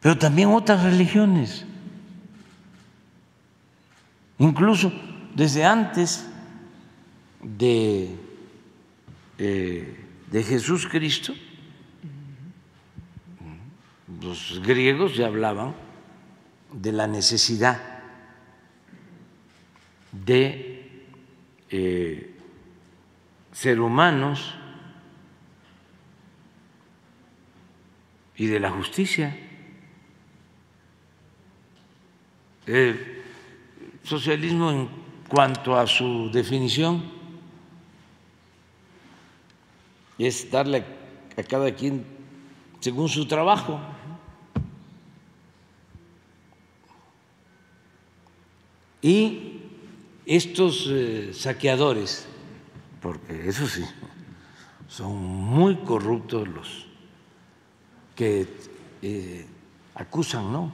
pero también otras religiones, incluso desde antes de, eh, de Jesús Cristo, los griegos ya hablaban de la necesidad de eh, ser humanos y de la justicia. El socialismo en cuanto a su definición es darle a cada quien según su trabajo. Y estos eh, saqueadores, porque eso sí, son muy corruptos los que eh, acusan, ¿no?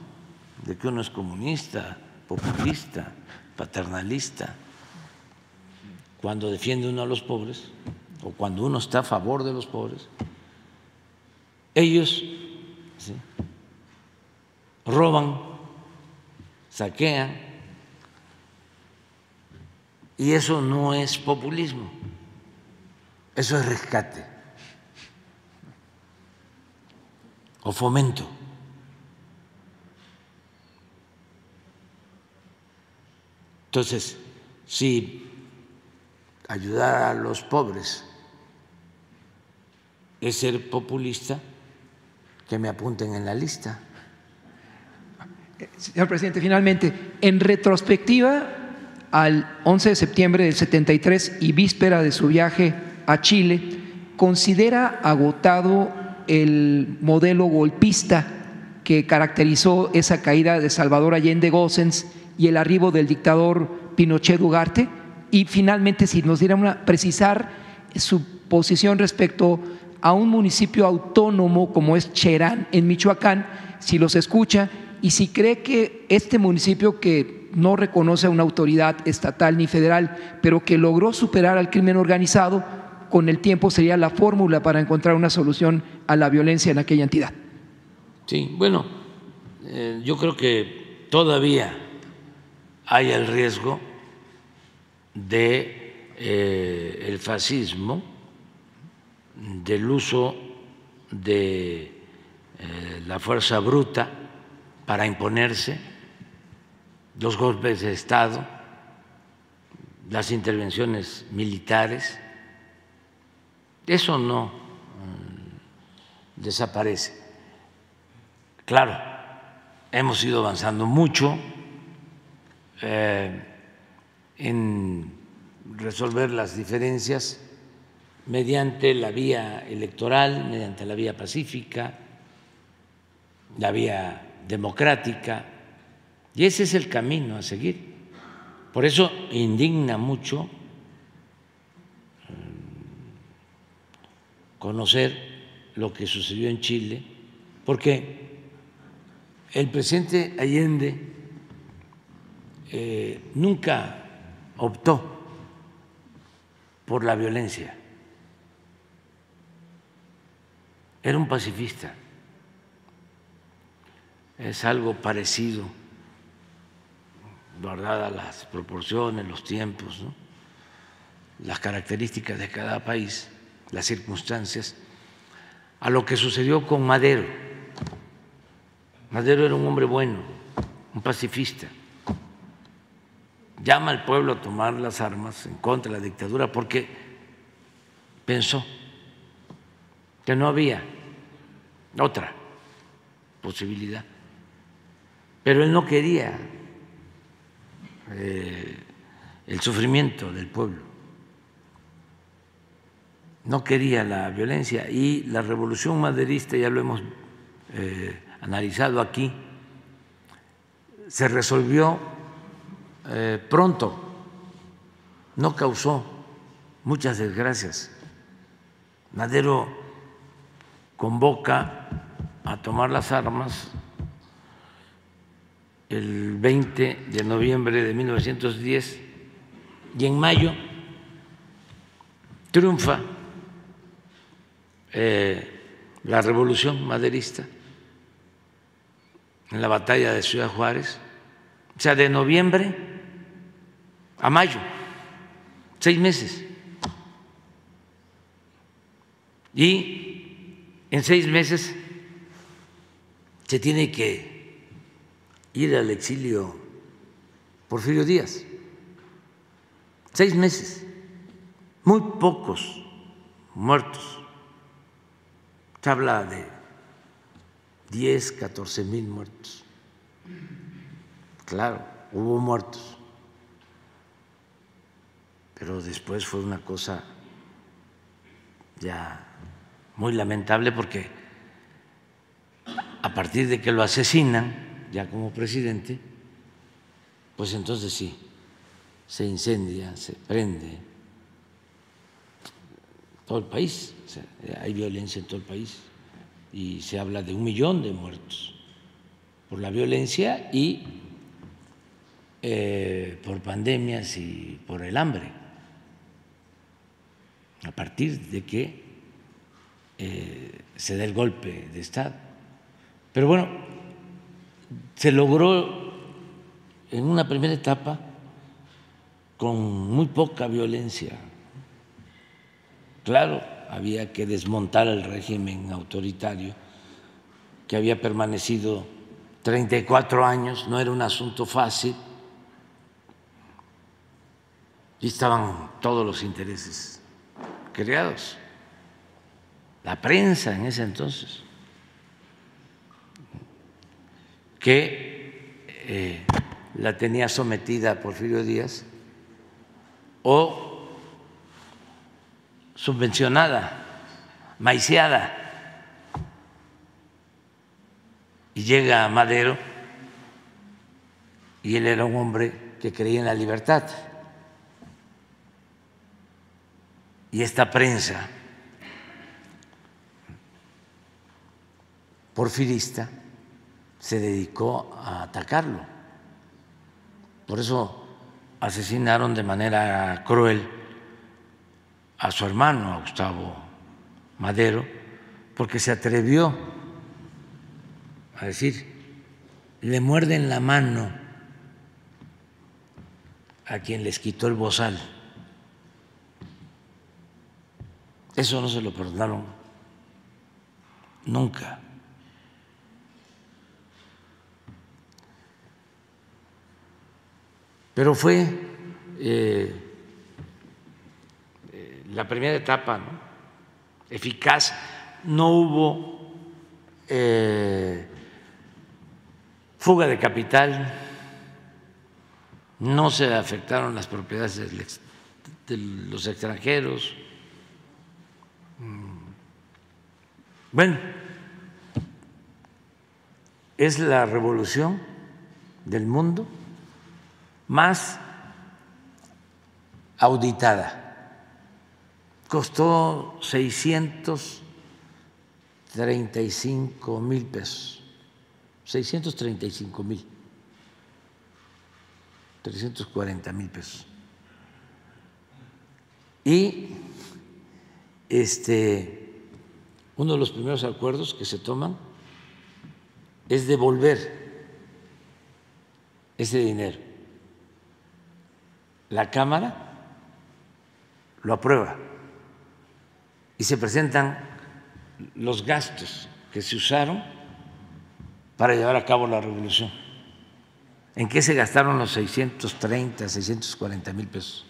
De que uno es comunista, populista, paternalista, cuando defiende uno a los pobres o cuando uno está a favor de los pobres, ellos ¿sí? roban, saquean, y eso no es populismo, eso es rescate o fomento. Entonces, si ayudar a los pobres es ser populista, que me apunten en la lista. Señor presidente, finalmente, en retrospectiva al 11 de septiembre del 73 y víspera de su viaje a Chile, considera agotado el modelo golpista que caracterizó esa caída de Salvador Allende Gossens y el arribo del dictador Pinochet Ugarte? Y finalmente, si nos diera una precisar su posición respecto a un municipio autónomo como es Cherán en Michoacán, si los escucha y si cree que este municipio que no reconoce a una autoridad estatal ni federal, pero que logró superar al crimen organizado, con el tiempo sería la fórmula para encontrar una solución a la violencia en aquella entidad. Sí, bueno, eh, yo creo que todavía hay el riesgo de eh, el fascismo, del uso de eh, la fuerza bruta para imponerse, los golpes de Estado, las intervenciones militares, eso no mm, desaparece. Claro, hemos ido avanzando mucho eh, en resolver las diferencias mediante la vía electoral, mediante la vía pacífica, la vía democrática, y ese es el camino a seguir. Por eso indigna mucho eh, conocer lo que sucedió en Chile, porque el presidente Allende eh, nunca optó por la violencia, era un pacifista, es algo parecido, guardadas las proporciones, los tiempos, las características de cada país, las circunstancias, a lo que sucedió con Madero. Madero era un hombre bueno, un pacifista. Llama al pueblo a tomar las armas en contra de la dictadura porque pensó que no había otra posibilidad. Pero él no quería eh, el sufrimiento del pueblo, no quería la violencia y la revolución maderista, ya lo hemos eh, analizado aquí, se resolvió eh, pronto, no causó muchas desgracias. Madero convoca a tomar las armas el 20 de noviembre de 1910 y en mayo triunfa eh, la revolución maderista en la batalla de Ciudad Juárez, o sea, de noviembre a mayo, seis meses. Y en seis meses se tiene que ir al exilio Porfirio Díaz. Seis meses, muy pocos muertos. Se habla de 10, 14 mil muertos. Claro, hubo muertos, pero después fue una cosa ya muy lamentable porque a partir de que lo asesinan ya como presidente, pues entonces sí, se incendia, se prende todo el país, hay violencia en todo el país y se habla de un millón de muertos por la violencia y eh, por pandemias y por el hambre, a partir de que eh, se da el golpe de Estado. Pero bueno, se logró en una primera etapa con muy poca violencia. Claro, había que desmontar el régimen autoritario que había permanecido 34 años, no era un asunto fácil, y estaban todos los intereses creados, la prensa en ese entonces, que eh, la tenía sometida Porfirio Díaz o subvencionada, maiciada. Y llega Madero y él era un hombre que creía en la libertad. Y esta prensa porfirista se dedicó a atacarlo. Por eso asesinaron de manera cruel a su hermano, a Gustavo Madero, porque se atrevió a decir, le muerden la mano a quien les quitó el bozal. Eso no se lo perdonaron nunca. Pero fue eh, eh, la primera etapa eficaz, no hubo eh, fuga de capital, no se afectaron las propiedades de los extranjeros. Mm. Bueno, es la revolución del mundo más auditada. Costó 635 mil pesos. 635 mil. 340 mil pesos. Y este, uno de los primeros acuerdos que se toman es devolver ese dinero la Cámara lo aprueba y se presentan los gastos que se usaron para llevar a cabo la revolución. ¿En qué se gastaron los 630, 640 mil pesos?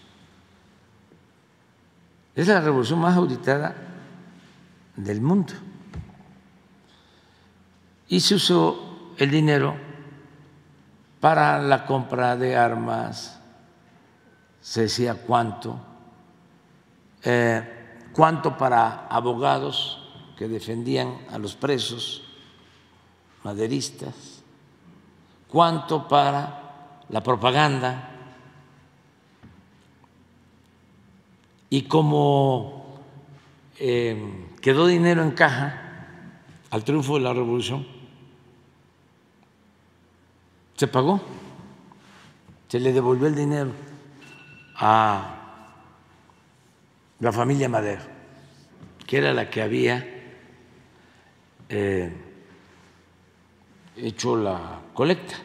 Es la revolución más auditada del mundo. Y se usó el dinero para la compra de armas, se decía cuánto, eh, cuánto para abogados que defendían a los presos maderistas, cuánto para la propaganda y como eh, quedó dinero en caja al triunfo de la revolución, se pagó, se le devolvió el dinero a la familia Madero, que era la que había eh, hecho la colecta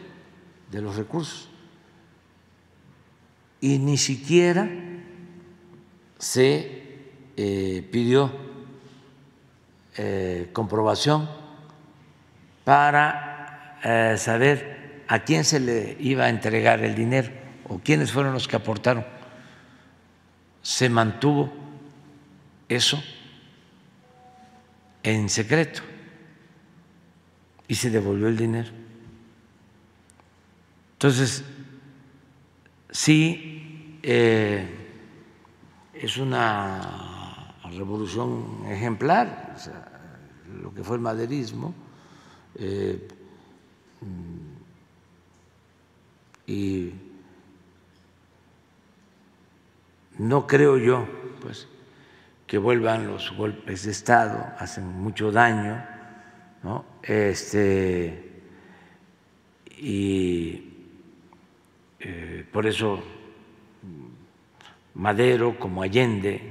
de los recursos y ni siquiera se eh, pidió eh, comprobación para saber a quién se le iba a entregar el dinero o quiénes fueron los que aportaron. Se mantuvo eso en secreto y se devolvió el dinero. Entonces, sí, eh, es una revolución ejemplar, lo que fue el maderismo, eh, y no creo yo, pues, que vuelvan los golpes de Estado, hacen mucho daño ¿no? Este, y eh, por eso Madero como Allende,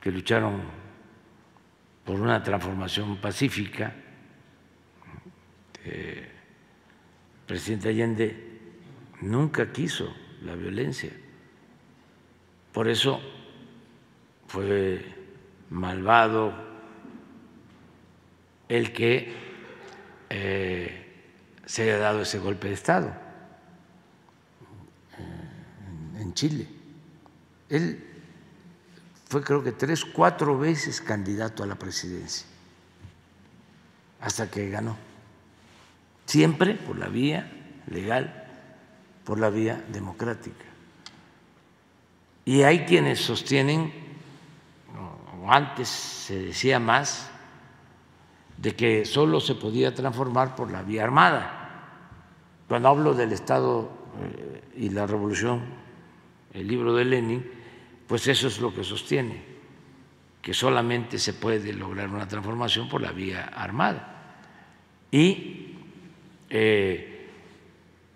que lucharon por una transformación pacífica, eh, presidente Allende nunca quiso la violencia, por eso fue malvado, el que eh, se haya dado ese golpe de Estado en Chile. Él fue creo que tres, cuatro veces candidato a la presidencia, hasta que ganó. Siempre por la vía legal, por la vía democrática. Y hay quienes sostienen, o antes se decía más, de que solo se podía transformar por la vía armada. Cuando hablo del Estado eh, y la revolución, el libro de Lenin, pues eso es lo que sostiene, que solamente se puede lograr una transformación por la vía armada. Y eh,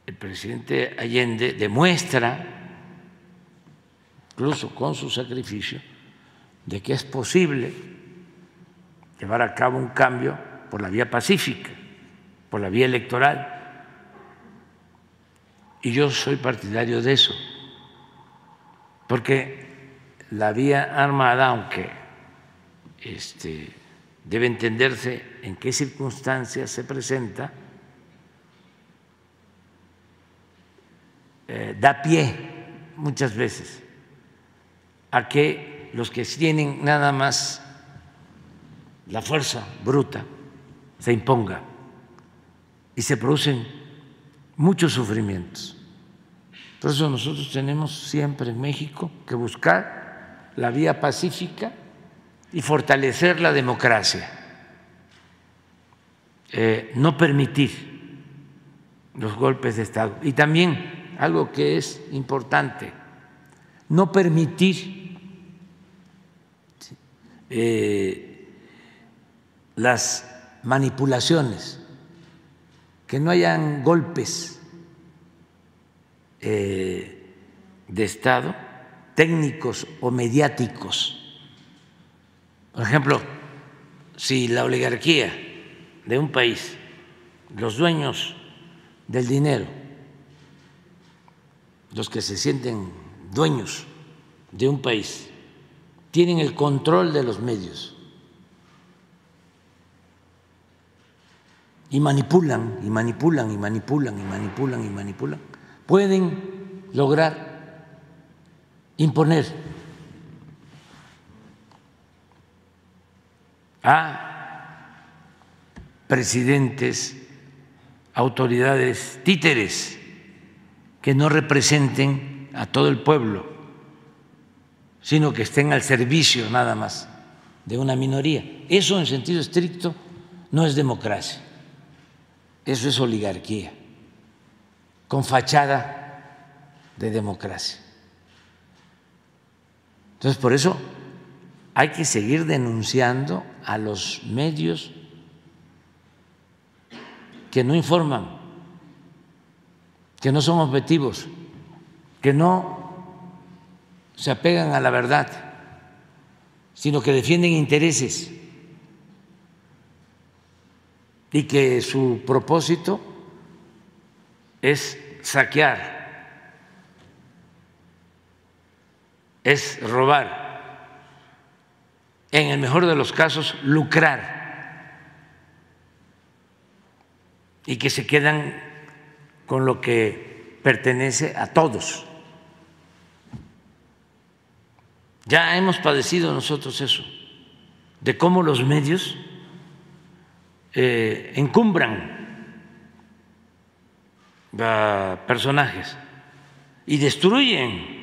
el presidente Allende demuestra, incluso con su sacrificio, de que es posible llevar a cabo un cambio por la vía pacífica, por la vía electoral. Y yo soy partidario de eso, porque la vía armada, aunque este, debe entenderse en qué circunstancias se presenta, eh, da pie muchas veces a que los que tienen nada más la fuerza bruta se imponga y se producen muchos sufrimientos. Por eso nosotros tenemos siempre en México que buscar la vía pacífica y fortalecer la democracia, eh, no permitir los golpes de Estado. Y también algo que es importante, no permitir eh, las manipulaciones, que no hayan golpes eh, de Estado, técnicos o mediáticos. Por ejemplo, si la oligarquía de un país, los dueños del dinero, los que se sienten dueños de un país, tienen el control de los medios. Y manipulan y manipulan y manipulan y manipulan y manipulan, pueden lograr imponer. A presidentes, autoridades títeres que no representen a todo el pueblo, sino que estén al servicio nada más de una minoría. Eso en sentido estricto no es democracia, eso es oligarquía, con fachada de democracia. Entonces, por eso hay que seguir denunciando a los medios que no informan, que no son objetivos, que no se apegan a la verdad, sino que defienden intereses y que su propósito es saquear, es robar en el mejor de los casos, lucrar y que se quedan con lo que pertenece a todos. Ya hemos padecido nosotros eso, de cómo los medios eh, encumbran a personajes y destruyen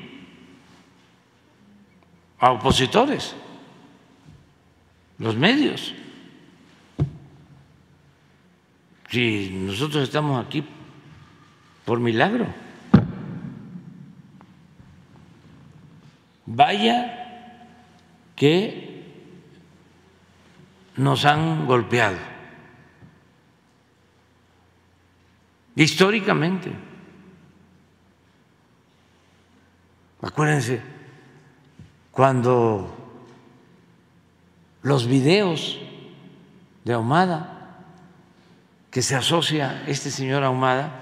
a opositores los medios. Si nosotros estamos aquí por milagro. Vaya que nos han golpeado históricamente. Acuérdense, cuando los videos de Ahumada, que se asocia este señor Ahumada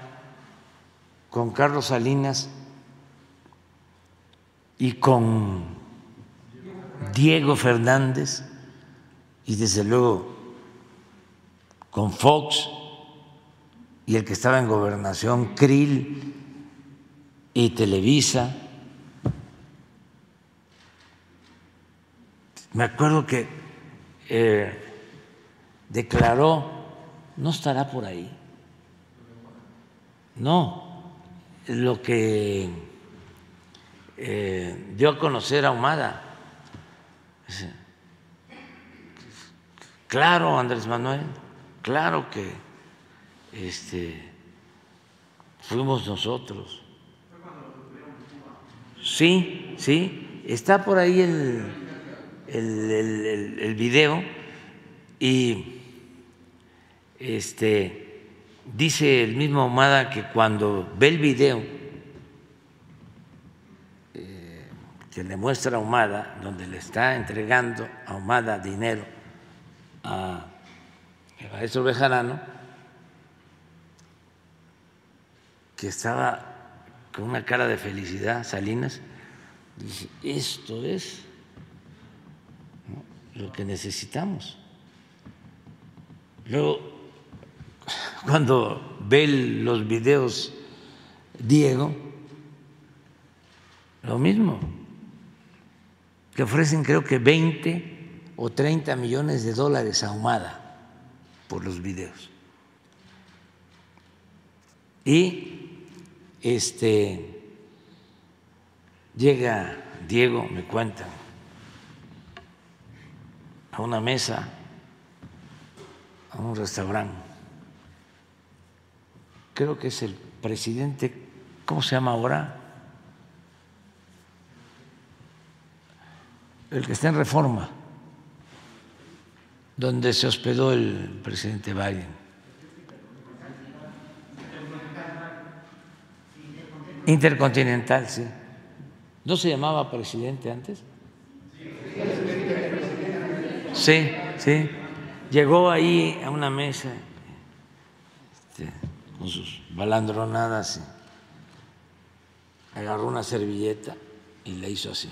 con Carlos Salinas y con Diego Fernández y desde luego con Fox y el que estaba en gobernación, Krill y Televisa. Me acuerdo que eh, declaró, no estará por ahí. No, lo que eh, dio a conocer a Humada. Claro, Andrés Manuel, claro que este, fuimos nosotros. Sí, sí, está por ahí el el, el, video y este, dice el mismo Ahumada que cuando ve el video eh, que le muestra a Ahumada, donde le está entregando a Ahumada dinero a el maestro Bejarano, que estaba con una cara de felicidad, Salinas, dice, esto es lo que necesitamos. Luego, cuando ve los videos Diego, lo mismo, que ofrecen creo que 20 o 30 millones de dólares ahumada por los videos. Y este llega Diego, me cuentan, a una mesa, a un restaurante. Creo que es el presidente, ¿cómo se llama ahora? El que está en reforma, donde se hospedó el presidente Biden. Intercontinental, sí. ¿No se llamaba presidente antes? Sí, sí. Llegó ahí a una mesa este, con sus balandronadas, agarró una servilleta y le hizo así.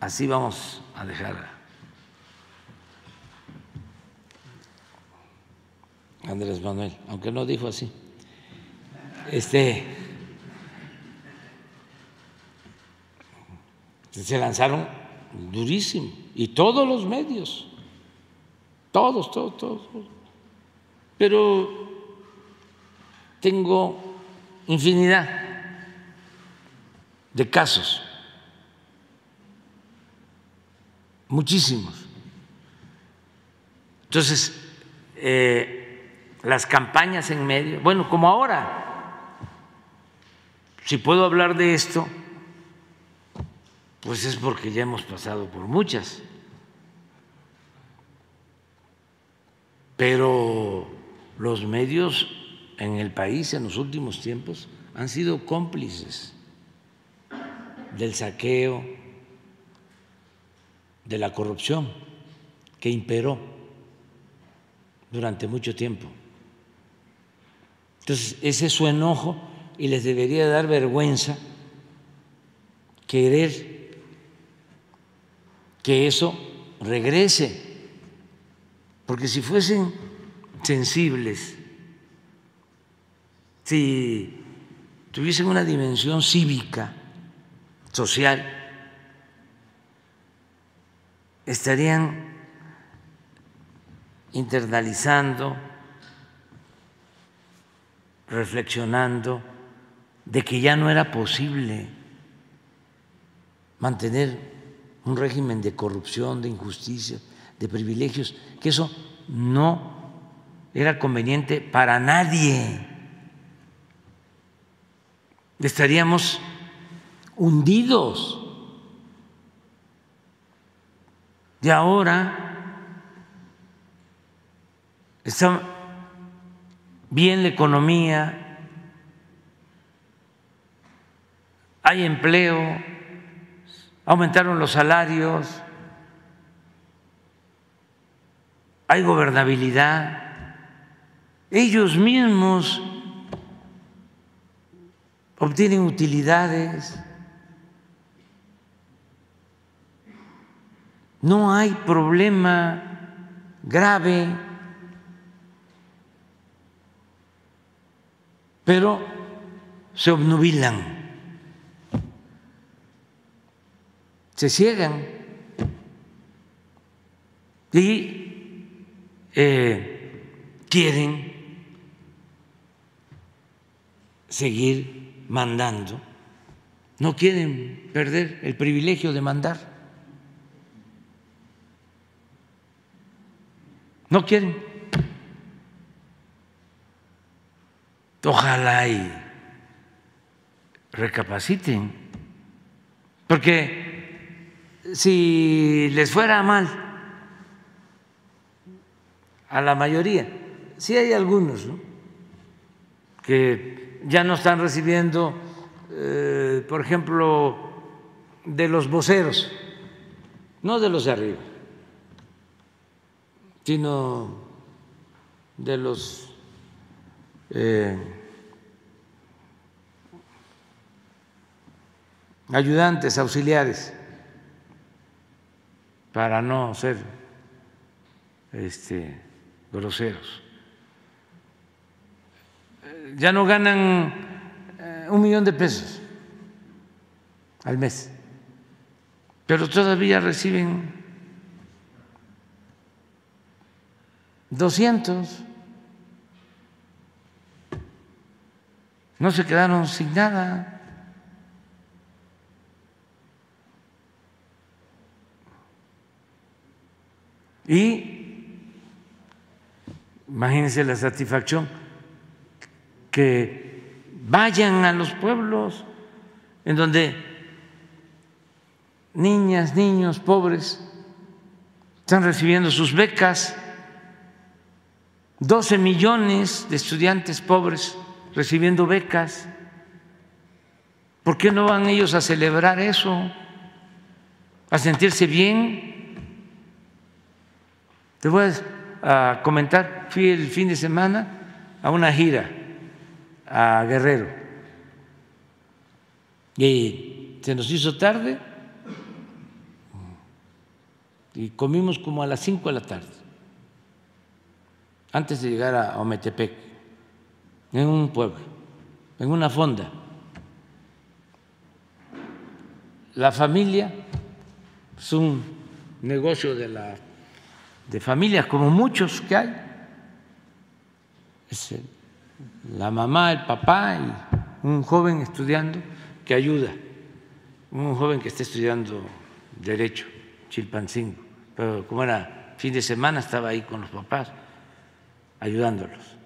Así vamos a dejar Andrés Manuel, aunque no dijo así. Este se lanzaron durísimo y todos los medios, todos, todos, todos. Pero tengo infinidad de casos, muchísimos. Entonces, eh, las campañas en medio, bueno, como ahora, si puedo hablar de esto, pues es porque ya hemos pasado por muchas. Pero los medios en el país en los últimos tiempos han sido cómplices del saqueo, de la corrupción que imperó durante mucho tiempo. Entonces, ese es su enojo y les debería dar vergüenza querer que eso regrese, porque si fuesen sensibles, si tuviesen una dimensión cívica, social, estarían internalizando, reflexionando de que ya no era posible mantener un régimen de corrupción, de injusticia, de privilegios, que eso no era conveniente para nadie. Estaríamos hundidos. Y ahora está bien la economía, hay empleo, aumentaron los salarios, hay gobernabilidad, ellos mismos obtienen utilidades, no hay problema grave, pero se obnubilan. se ciegan. Y eh, quieren seguir mandando, no quieren perder el privilegio de mandar, no quieren. Ojalá y recapaciten, porque si les fuera mal a la mayoría, sí hay algunos que ya no están recibiendo, eh, por ejemplo, de los voceros, no de los de arriba, sino de los eh, ayudantes, auxiliares para no ser este, groseros. Ya no ganan eh, un millón de pesos al mes, pero todavía reciben 200. No se quedaron sin nada. Y imagínense la satisfacción que vayan a los pueblos en donde niñas, niños pobres están recibiendo sus becas, 12 millones de estudiantes pobres recibiendo becas. ¿Por qué no van ellos a celebrar eso? A sentirse bien te voy a comentar, fui el fin de semana a una gira a Guerrero y se nos hizo tarde y comimos como a las cinco de la tarde, antes de llegar a Ometepec, en un pueblo, en una fonda. La familia es un negocio de, la, de familias, como muchos que hay. Es la mamá, el papá y un joven estudiando que ayuda, un joven que está estudiando Derecho, Chilpancingo, pero como era fin de semana estaba ahí con los papás, ayudándolos.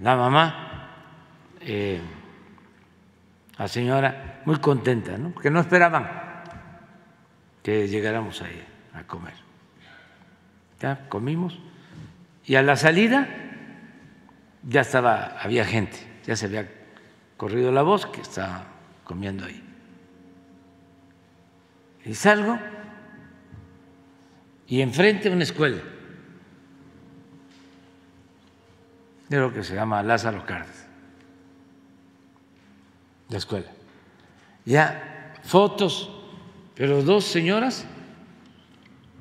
La mamá, eh, la señora, muy contenta, ¿no? porque no esperaban que llegáramos ahí a comer. Ya comimos y a la salida ya estaba, había gente, ya se había corrido la voz que estaba comiendo ahí. Y salgo y enfrente una escuela, lo que se llama Lázaro Cárdenas, la escuela. Ya fotos, pero dos señoras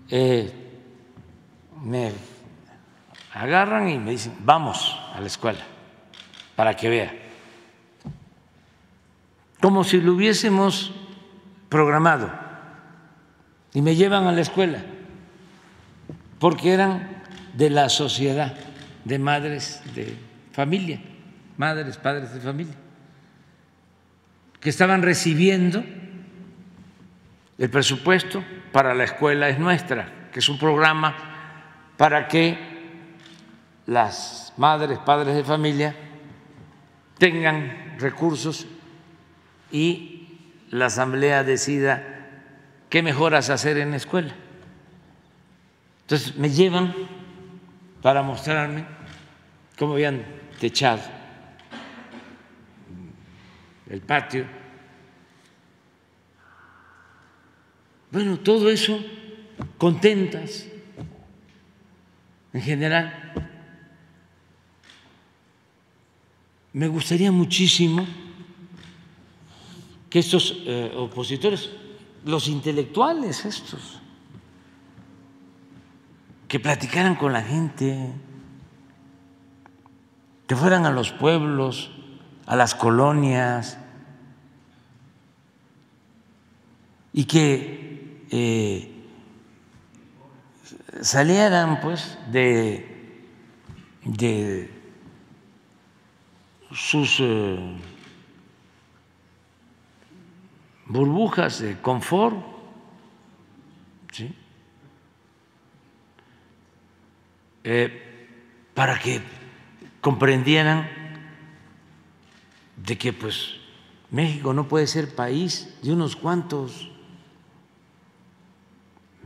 eh, me agarran y me dicen, vamos a la escuela para que vea. Como si lo hubiésemos programado. Y me llevan a la escuela, porque eran de la sociedad de madres de familia, madres, padres de familia, que estaban recibiendo el presupuesto para la escuela es nuestra, que es un programa para que las madres, padres de familia tengan recursos y la asamblea decida qué mejoras hacer en la escuela. Entonces me llevan para mostrarme cómo habían techado el patio. Bueno, todo eso contentas en general. Me gustaría muchísimo que estos eh, opositores, los intelectuales estos, que platicaran con la gente, que fueran a los pueblos, a las colonias, y que eh, salieran pues de, de sus eh, burbujas de confort, eh, para que comprendieran de que pues México no puede ser país de unos cuantos,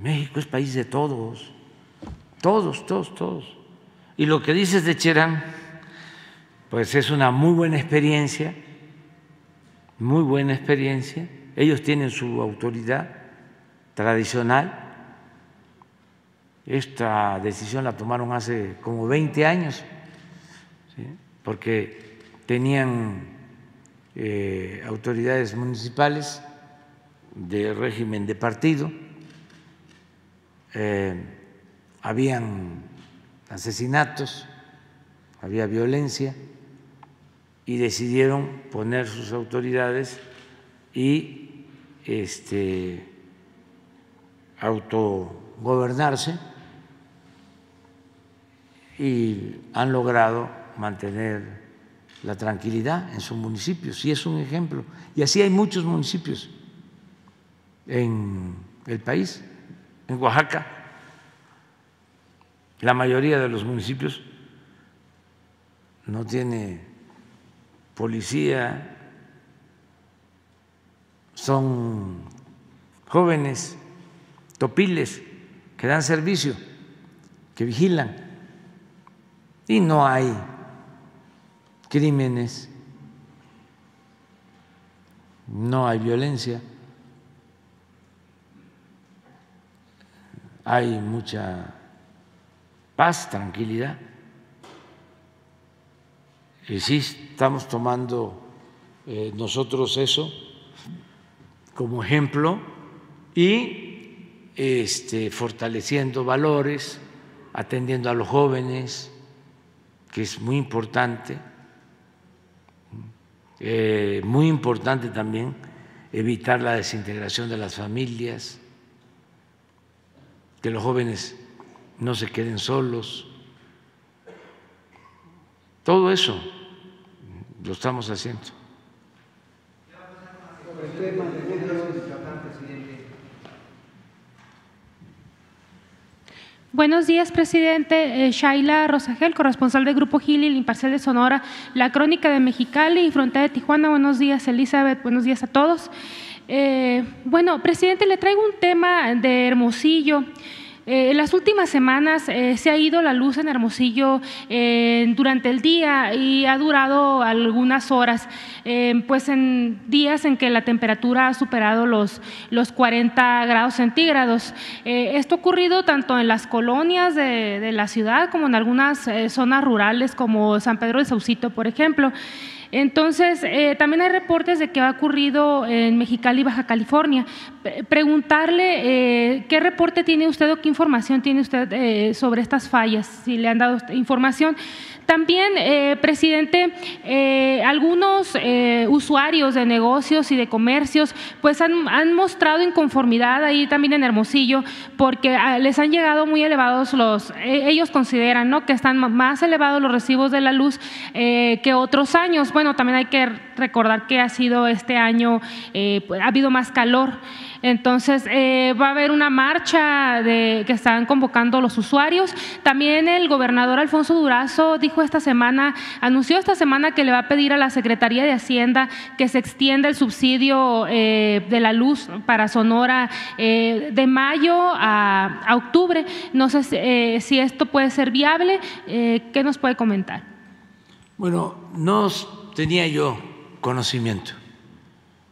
México es país de todos, todos, todos, todos. Y lo que dices de Cherán, pues es una muy buena experiencia, muy buena experiencia. Ellos tienen su autoridad tradicional. Esta decisión la tomaron hace como 20 años, porque tenían eh, autoridades municipales de régimen de partido, eh, habían asesinatos, había violencia y decidieron poner sus autoridades y este, autogobernarse y han logrado mantener la tranquilidad en sus municipios. Y es un ejemplo. Y así hay muchos municipios en el país. En Oaxaca, la mayoría de los municipios no tiene policía, son jóvenes topiles que dan servicio, que vigilan, y no hay crímenes, no hay violencia, hay mucha paz, tranquilidad. Y sí, estamos tomando eh, nosotros eso como ejemplo y este, fortaleciendo valores, atendiendo a los jóvenes, que es muy importante, eh, muy importante también evitar la desintegración de las familias, que los jóvenes no se queden solos. Todo eso lo estamos haciendo. Buenos días, presidente. Eh, Shaila Rosagel, corresponsal del Grupo Gili, el Imparcial de Sonora, La Crónica de Mexicali y Frontera de Tijuana. Buenos días, Elizabeth. Buenos días a todos. Eh, bueno, presidente, le traigo un tema de Hermosillo. Eh, en las últimas semanas eh, se ha ido la luz en Hermosillo eh, durante el día y ha durado algunas horas, pues en días en que la temperatura ha superado los, los 40 grados centígrados. esto ha ocurrido tanto en las colonias de, de la ciudad como en algunas zonas rurales como San Pedro de Saucito, por ejemplo. Entonces, eh, también hay reportes de que ha ocurrido en Mexicali, Baja California. Preguntarle eh, qué reporte tiene usted o qué información tiene usted eh, sobre estas fallas, si le han dado información. También, eh, presidente, eh, algunos eh, usuarios de negocios y de comercios pues han, han, mostrado inconformidad ahí también en Hermosillo porque ah, les han llegado muy elevados los, ellos consideran ¿no? que están más elevados los recibos de la luz que otros años. Bueno, también hay que recordar que ha sido este año, pues, ha habido más calor. Entonces, eh, va a haber una marcha de, que están convocando los usuarios. También el gobernador Alfonso Durazo dijo esta semana, anunció esta semana que le va a pedir a la Secretaría de Hacienda que se extienda el subsidio eh, de la luz para Sonora eh, de mayo a, a, octubre. No sé si esto puede ser viable. ¿Qué nos puede comentar? Bueno, no tenía yo conocimiento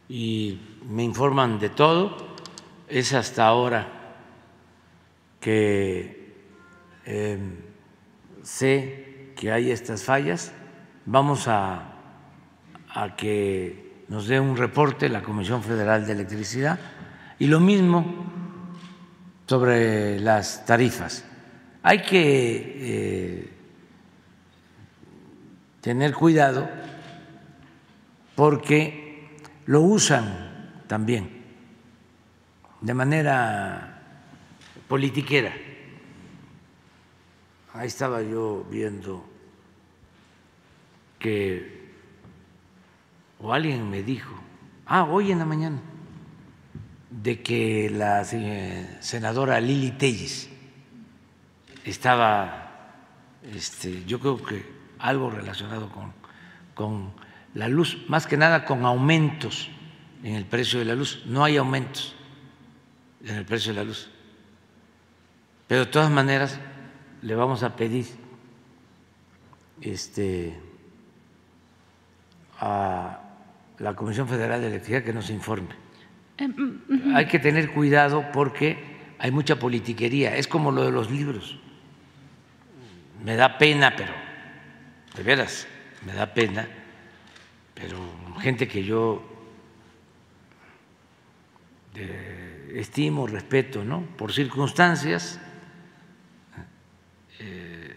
y me informan de todo, es hasta ahora que em, sé que hay estas fallas. Vamos a, a que nos dé un reporte la Comisión Federal de Electricidad y lo mismo sobre las tarifas. Hay que eh, tener cuidado porque lo usan también, de manera politiquera. Ahí estaba yo viendo que, o alguien me dijo, ah, hoy en la mañana, de que la senadora Lili Telles estaba, este, yo creo que algo relacionado con, con la luz, más que nada con aumentos en el precio de la luz. No hay aumentos en el precio de la luz. Pero de todas maneras le vamos a pedir este, a la Comisión Federal de Electricidad que nos informe. Mm, mm. Hay que tener cuidado porque hay mucha politiquería. Es como lo de los libros. Me da pena, pero de veras, me da pena, pero gente que yo estimo, respeto, ¿no? Por circunstancias. Eh,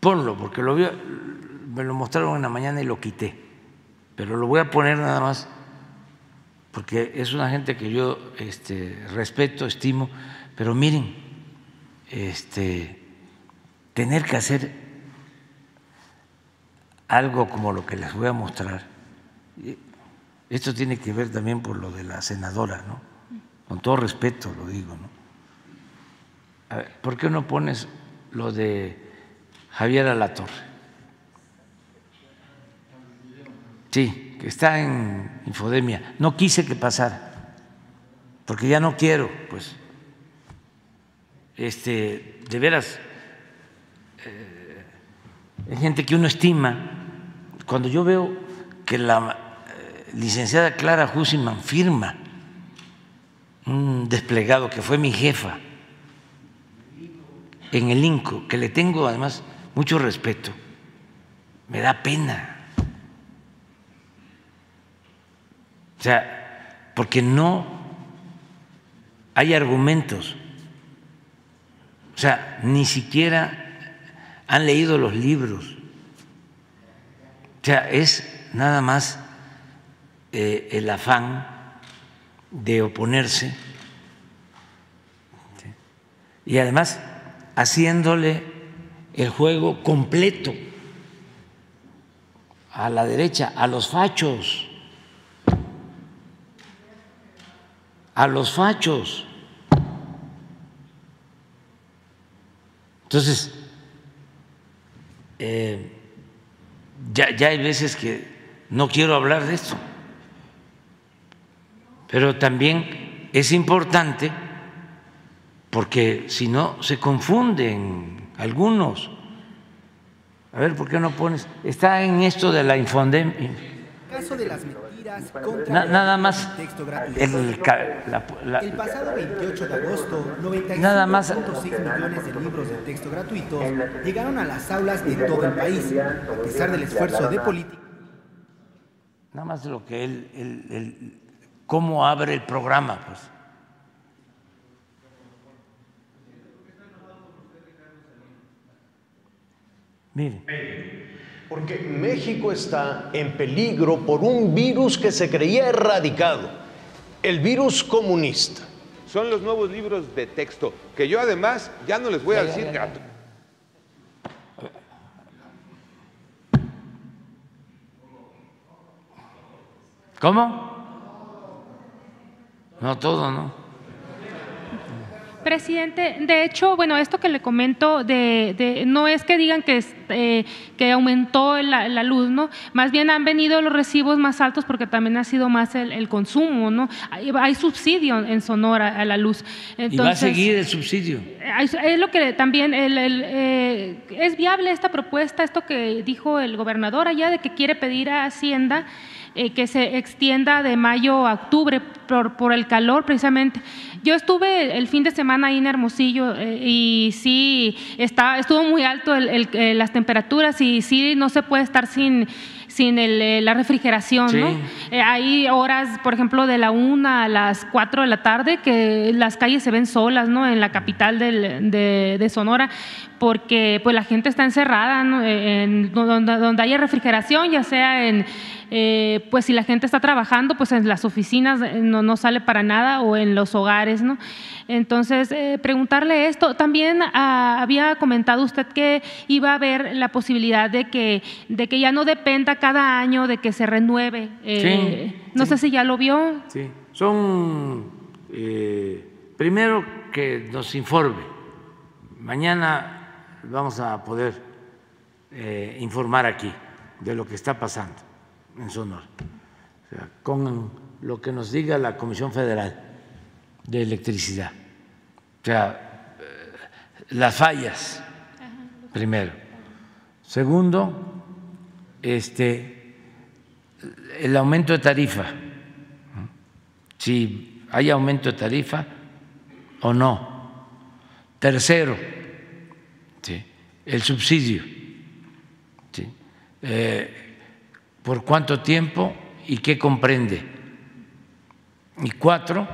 ponlo, porque lo me lo mostraron en la mañana y lo quité, pero lo voy a poner nada más porque es una gente que yo este, respeto, estimo, pero miren, este, tener que hacer algo como lo que les voy a mostrar. Esto tiene que ver también por lo de la senadora, ¿no? Con todo respeto lo digo, ¿no? A ver, ¿por qué no pones lo de Javier Alatorre? Sí, que está en infodemia. No quise que pasara, porque ya no quiero, pues. Este, de veras, gente que uno estima cuando yo veo que la eh, licenciada Clara Husiman firma un desplegado que fue mi jefa en el INCO, que le tengo además mucho respeto, me da pena. sea, porque no hay argumentos. O sea, ni siquiera han leído los libros. O sea, es nada más eh, el afán de oponerse y además haciéndole el juego completo a la derecha, a los fachos, a los fachos. Entonces, eh, ya, ya hay veces que no quiero hablar de esto, pero también es importante porque si no se confunden algunos. A ver, ¿por qué no pones? Está en esto de la Infondem. Caso de las Na- nada más texto gratuito. el, la- la- El pasado 28 de agosto, 95.6 Nada más- millones de libros de texto gratuitos llegaron a las aulas de todo el país, a pesar del esfuerzo de políticos. nada más lo que él, él- él- cómo abre el programa, pues. Mire. Porque México está en peligro por un virus que se creía erradicado, el virus comunista. Son los nuevos libros de texto, que yo además ya no les voy a decir gato. ¿Cómo? No todo, ¿no? Presidente, de hecho, bueno, esto que le comento, de, de- no es que digan que, eh, que aumentó la, la luz, ¿no? Más bien han venido los recibos más altos porque también ha sido más el, el consumo, ¿no? Hay, hay subsidio en Sonora a la luz. y va a Entonces, seguir el subsidio. es es lo que también el- el, eh, es viable esta propuesta, esto que dijo el gobernador allá de que quiere pedir a Hacienda eh, que se extienda de mayo a octubre por, por el calor precisamente. Yo estuve el fin de semana ahí en Hermosillo eh, y sí está, estuvo muy alto el- el- eh, las temperaturas y sí no se puede estar sin sin el, la refrigeración, Sí. ¿no? Eh, hay horas, por ejemplo, de la una a las 4 de la tarde que las calles se ven solas, ¿no? En la capital del- de, de Sonora, porque pues la gente está encerrada, ¿no? En, donde, donde haya refrigeración, ya sea en, eh, pues si la gente está trabajando, pues en las oficinas eh, no, no sale para nada o en los hogares, ¿no? Entonces, eh, preguntarle esto. También ah, había comentado usted que iba a haber la posibilidad de que, de que ya no dependa cada año de que se renueve. eh, Sí, no sí. sé si ya lo vio. Sí, son primero que nos informe. Mañana vamos a poder informar aquí de lo que está pasando en Sonora, O sea, con lo que nos diga la Comisión Federal de Electricidad. O sea, eh, las fallas, primero. Segundo, este, el aumento de tarifa si hay aumento de tarifa o no. Tercero, sí, el subsidio. sí, eh, ¿Por cuánto tiempo y qué comprende? Y cuatro,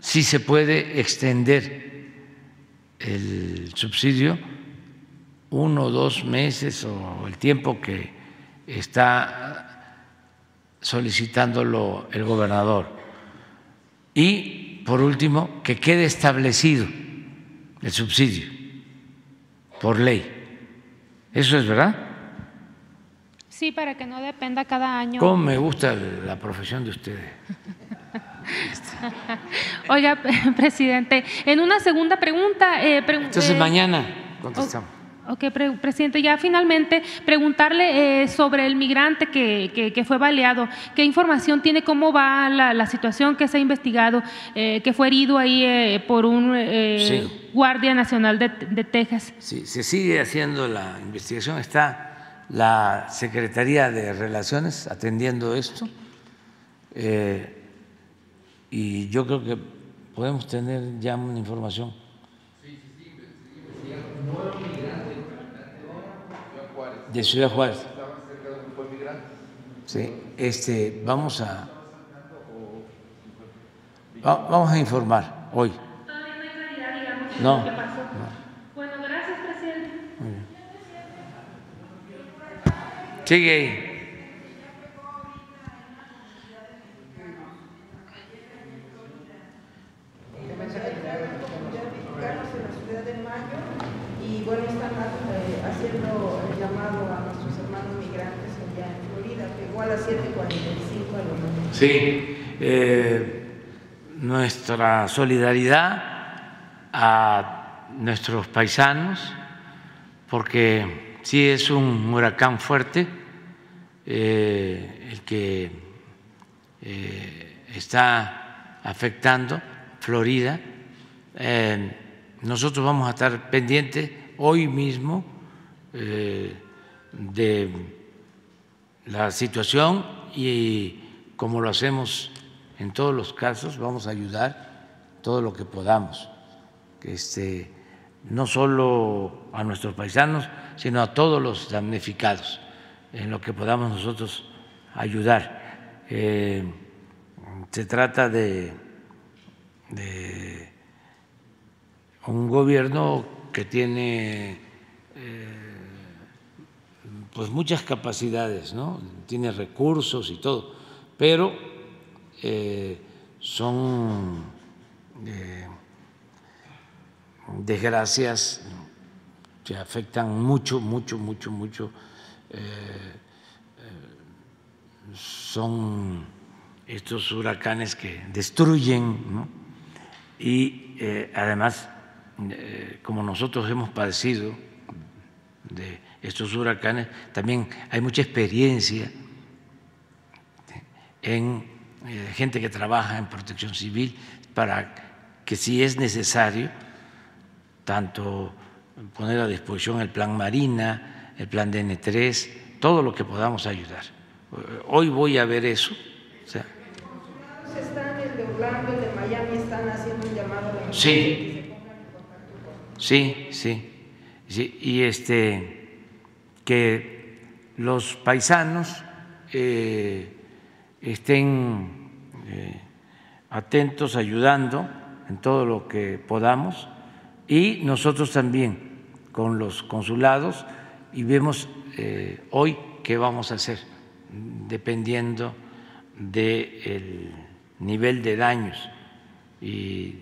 si se puede extender el subsidio uno o dos meses o el tiempo que está solicitándolo el gobernador. Y, por último, que quede establecido el subsidio por ley. Eso es verdad. Sí, para que no dependa cada año. ¿Cómo me gusta la profesión de ustedes? Oiga, presidente, en una segunda pregunta. eh, Entonces, eh, mañana contestamos. Ok, pre- presidente, ya finalmente preguntarle eh, sobre el migrante que, que- que fue baleado. ¿Qué información tiene? ¿Cómo va la, la situación que se ha investigado? eh, que fue herido ahí eh, por un eh, Sí. guardia nacional de, de Texas. Sí, se sigue haciendo la investigación. Está la Secretaría de Relaciones atendiendo esto. eh, y yo creo que podemos tener ya una información. De Ciudad Juárez. Sí, este, vamos a Va- Vamos a informar hoy. Todavía no hay claridad, digamos, No. de qué pasó. Bueno, gracias, presidente. Sigue ahí. y bueno, están eh, haciendo el llamado a nuestros hermanos migrantes allá en Florida, que igual a 7.45 a lo mejor. Sí, eh, nuestra solidaridad a nuestros paisanos, porque sí es un huracán fuerte eh, el que eh, está afectando Florida. Eh, nosotros vamos a estar pendientes hoy mismo de la situación y como lo hacemos en todos los casos, vamos a ayudar todo lo que podamos, este, no solo a nuestros paisanos, sino a todos los damnificados, en lo que podamos nosotros ayudar. Eh, se trata de, un gobierno que tiene eh, pues muchas capacidades, ¿no? Tiene recursos y todo, pero eh, son desgracias que afectan mucho, mucho, mucho, mucho. Eh, eh, son estos huracanes que destruyen. Y eh, además, como nosotros hemos padecido de estos huracanes, también hay mucha experiencia en gente que trabaja en protección civil para que si es necesario, tanto poner a disposición el plan Marina, el plan DN3, todo lo que podamos ayudar. Hoy voy a ver eso. o sea, Están el de Orlando, el de Miami, están haciendo un llamado de Sí. Sí, sí, sí, y este que los paisanos eh, estén eh, atentos, ayudando en todo lo que podamos, y nosotros también con los consulados y vemos eh, hoy qué vamos a hacer, dependiendo del nivel de daños y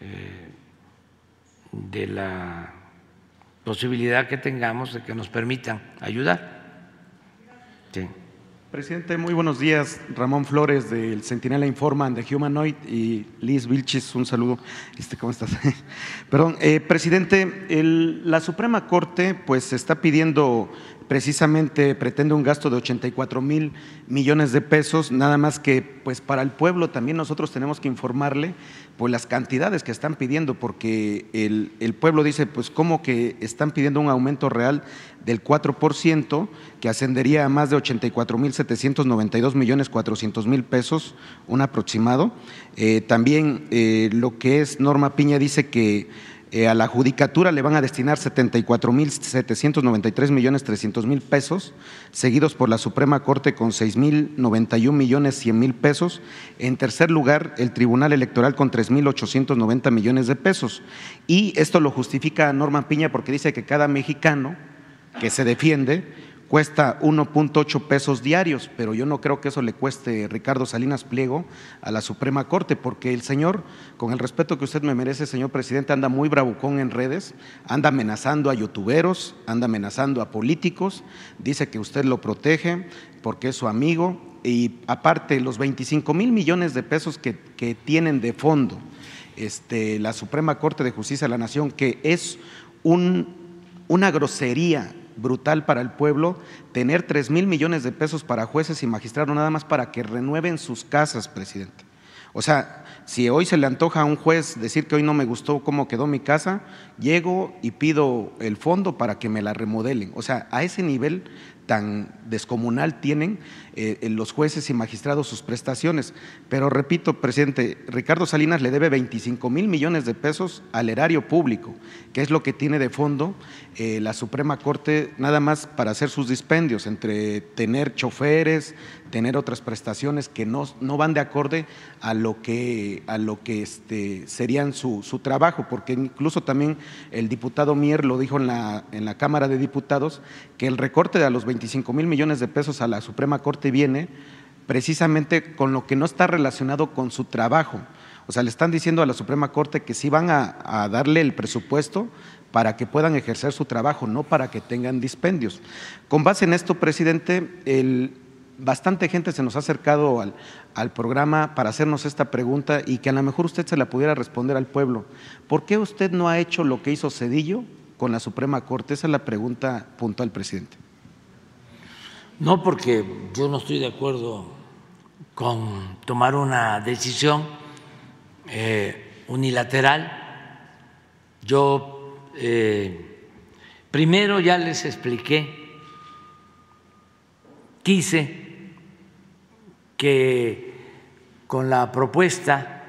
eh, de la posibilidad que tengamos de que nos permitan ayudar. Presidente, muy buenos días. Ramón Flores del Centinela Informa de Humanoid y Liz Vilchis, un saludo. Este, ¿Cómo estás? Perdón, eh, presidente, el- la Suprema Corte pues está pidiendo precisamente, pretende un gasto de 84 mil millones de pesos, nada más que pues para el pueblo también nosotros tenemos que informarle pues las cantidades que están pidiendo, porque el, el pueblo dice, pues cómo que están pidiendo un aumento real del 4%, que ascendería a más de 84 mil 792 millones 400 mil pesos, un aproximado. Eh, también eh, lo que es Norma Piña dice que eh, a la judicatura le van a destinar 74 mil 793 millones 300 mil pesos, seguidos por la Suprema Corte con 6 mil 91 millones 100 mil pesos. En tercer lugar, el Tribunal Electoral con 3 mil 890 millones de pesos. Y esto lo justifica Norma Piña porque dice que cada mexicano que se defiende cuesta 1.8 pesos diarios, pero yo no creo que eso le cueste Ricardo Salinas Pliego a la Suprema Corte, porque el señor, con el respeto que usted me merece, señor presidente, anda muy bravucón en redes, anda amenazando a youtuberos, anda amenazando a políticos, dice que usted lo protege porque es su amigo y aparte los 25 mil millones de pesos que, que tienen de fondo este, la Suprema Corte de Justicia de la Nación, que es un, una grosería brutal para el pueblo tener 3 mil millones de pesos para jueces y magistrados nada más para que renueven sus casas, presidente. O sea, si hoy se le antoja a un juez decir que hoy no me gustó cómo quedó mi casa, llego y pido el fondo para que me la remodelen. O sea, a ese nivel tan descomunal tienen eh, los jueces y magistrados sus prestaciones. Pero repito, presidente, Ricardo Salinas le debe 25 mil millones de pesos al erario público, que es lo que tiene de fondo eh, la Suprema Corte nada más para hacer sus dispendios, entre tener choferes, tener otras prestaciones que no, no van de acorde a lo que, a lo que este, serían su, su, trabajo, porque incluso también el diputado Mier lo dijo en la, en la Cámara de Diputados, que el recorte de los 25 mil millones de pesos a la Suprema Corte viene precisamente con lo que no está relacionado con su trabajo. O sea, le están diciendo a la Suprema Corte que sí van a, darle el presupuesto para que puedan ejercer su trabajo, no para que tengan dispendios. Con base en esto, presidente, bastante gente se nos ha acercado al, al, programa para hacernos esta pregunta y que a lo mejor usted se la pudiera responder al pueblo. ¿Por qué usted no ha hecho lo que hizo Cedillo con la Suprema Corte? Esa es la pregunta puntual, presidente. No, porque yo no estoy de acuerdo con tomar una decisión eh, unilateral. Yo eh, primero ya les expliqué, quise que con la propuesta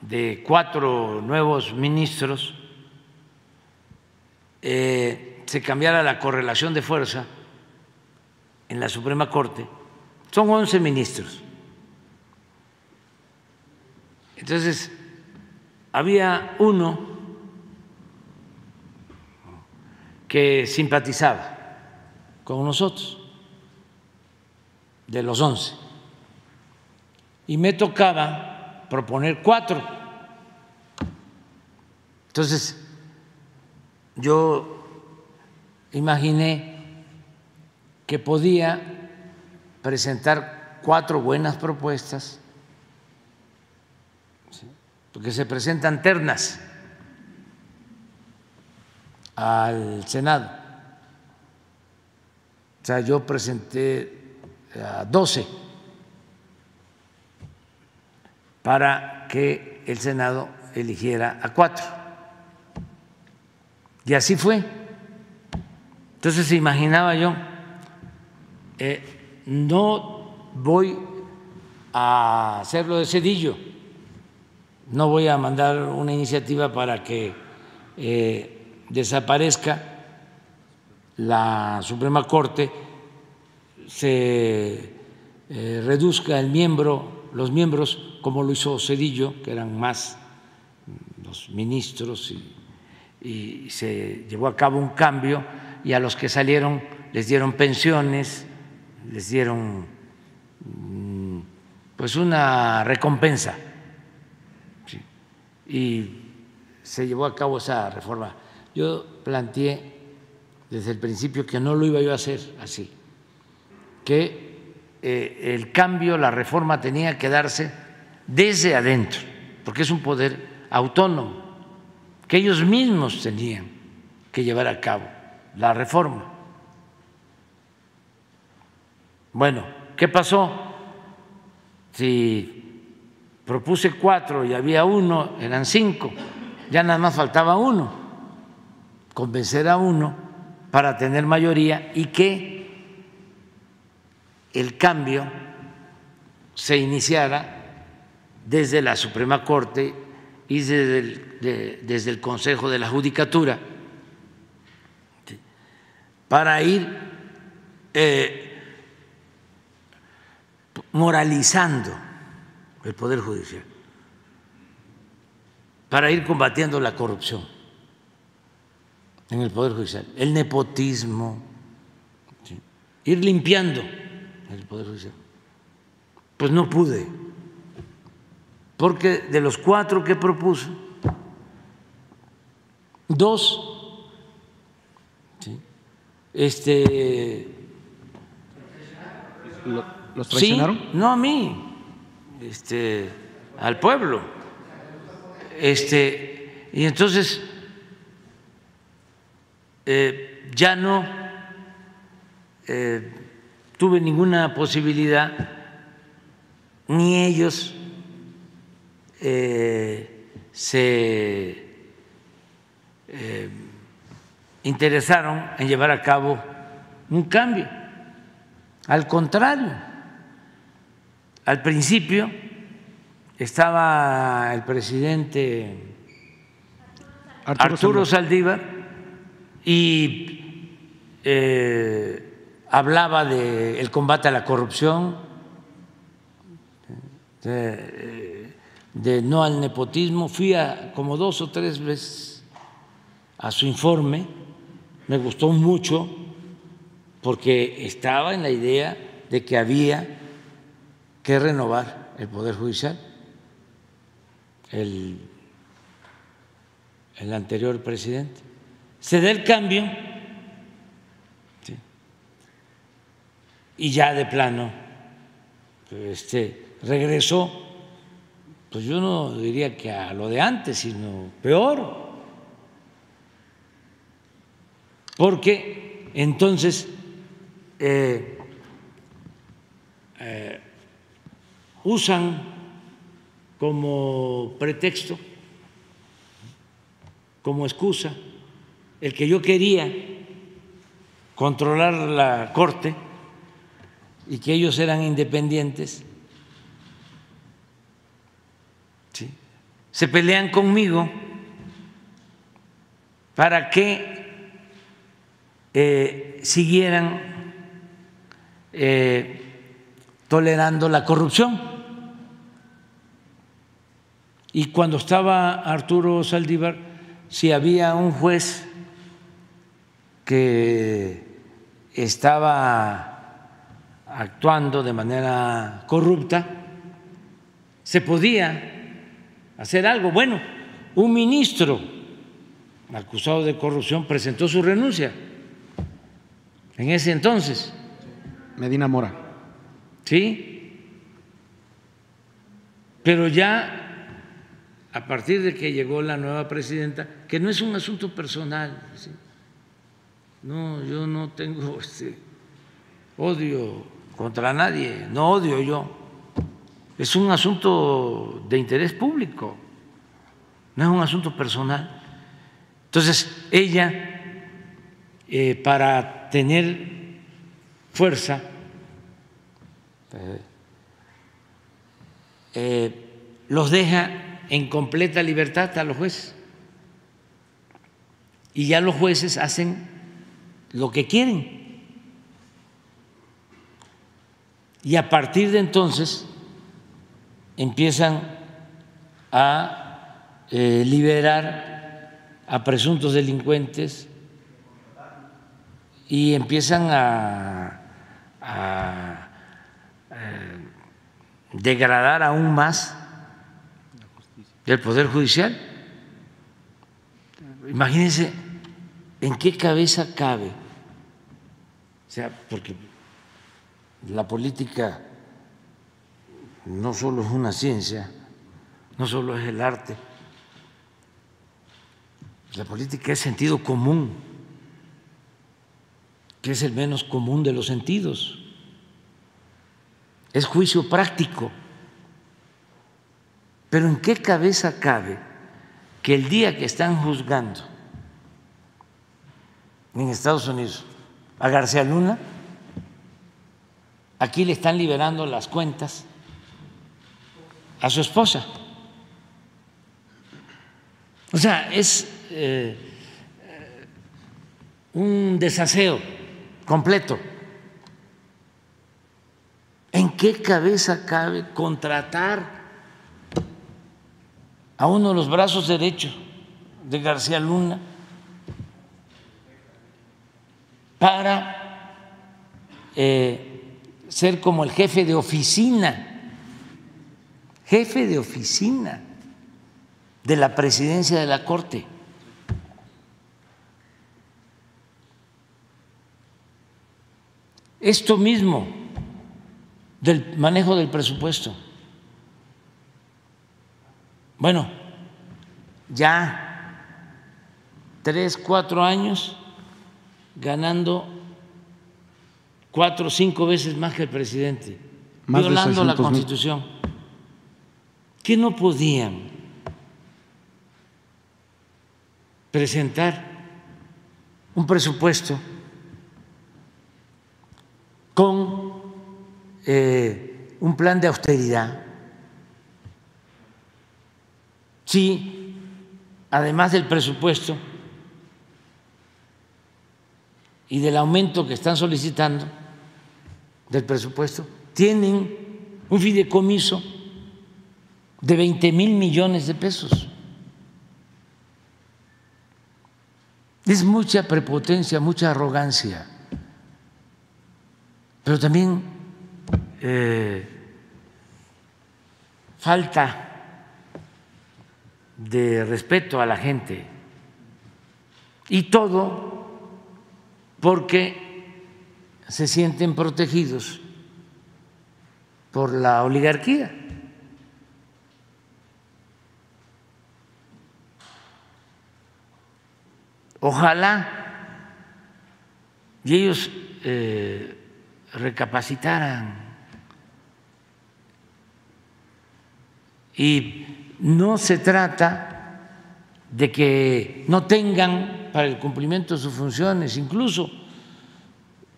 de cuatro nuevos ministros eh, se cambiara la correlación de fuerza en la Suprema Corte. Son 11 ministros. Entonces, había uno que simpatizaba con nosotros de los once. Y me tocaba proponer cuatro. Entonces, yo imaginé que podía presentar cuatro buenas propuestas, porque se presentan ternas al Senado. O sea, yo presenté a 12 para que el Senado eligiera a cuatro. Y así fue. Entonces se imaginaba yo, eh, no voy a hacerlo de cedillo, no voy a mandar una iniciativa para que eh, desaparezca la Suprema Corte se eh, reduzca el miembro, los miembros, como lo hizo Cedillo, que eran más los ministros, y, se llevó a cabo un cambio, y a los que salieron les dieron pensiones, les dieron mm, pues una recompensa. Y se llevó a cabo esa reforma. Yo planteé desde el principio que no lo iba yo a hacer así que eh, el cambio, la reforma tenía que darse desde adentro, porque es un poder autónomo, que ellos mismos tenían que llevar a cabo la reforma. Bueno, ¿qué pasó? Si propuse cuatro y había uno, eran cinco, ya nada más faltaba uno, convencer a uno para tener mayoría y que el cambio se iniciara desde la Suprema Corte y desde el, Consejo de la Judicatura para ir eh, moralizando el Poder Judicial, para ir combatiendo la corrupción en el Poder Judicial, el nepotismo, ir limpiando el Poder Judicial. Pues no pude, porque de los cuatro que propuse, dos, este, ¿Los traicionaron? Sí, no a mí, este, al pueblo. Este, y entonces eh, ya no eh, tuve ninguna posibilidad, ni ellos eh, se interesaron en llevar a cabo un cambio. Al contrario, al principio estaba el presidente Arturo, Saldívar y eh, hablaba del combate a la corrupción, de, de, no al nepotismo. Fui a, como dos o tres veces a su informe, me gustó mucho porque estaba en la idea de que había que renovar el Poder Judicial. El, el anterior presidente. Se da el cambio y ya de plano este, regresó, pues yo no diría que a lo de antes, sino peor, porque entonces eh, eh, usan como pretexto, como excusa, el que yo quería controlar la Corte y que ellos eran independientes, se pelean conmigo para que eh, siguieran eh, tolerando la corrupción. Y cuando estaba Arturo Saldívar, si había un juez que estaba actuando de manera corrupta, se podía hacer algo. Bueno, un ministro acusado de corrupción presentó su renuncia en ese entonces. Medina Mora. Sí, pero ya a partir de que llegó la nueva presidenta, que no es un asunto personal, no, yo no tengo este odio contra nadie, no odio yo. Es un asunto de interés público, no es un asunto personal. Entonces, ella, eh, para tener fuerza, eh, eh, los deja en completa libertad a los jueces. Y ya los jueces hacen lo que quieren. Y a partir de entonces empiezan a eh, liberar a presuntos delincuentes y empiezan a, eh, degradar aún más el Poder Judicial. Imagínense en qué cabeza cabe. O sea, porque la política no solo es una ciencia, no solo es el arte, la política es sentido común, que es el menos común de los sentidos, es juicio práctico. Pero ¿en qué cabeza cabe que el día que están juzgando en Estados Unidos a García Luna, aquí le están liberando las cuentas a su esposa. O sea, es eh, un desaseo completo. ¿En qué cabeza cabe contratar a uno de los brazos derechos de García Luna para eh, ser como el jefe de oficina, jefe de oficina de la presidencia de la Corte. Esto mismo del manejo del presupuesto. Bueno, ya tres, cuatro años ganando cuatro o cinco veces más que el presidente, violando la Constitución. ¿Qué no podían presentar un presupuesto con eh, un plan de austeridad. Sí, además del presupuesto y del aumento que están solicitando del presupuesto, tienen un fideicomiso de 20 mil millones de pesos. Es mucha prepotencia, mucha arrogancia, pero también eh, falta de respeto a la gente y todo porque se sienten protegidos por la oligarquía. Ojalá y ellos eh, recapacitaran y no se trata de que no tengan para el cumplimiento de sus funciones, incluso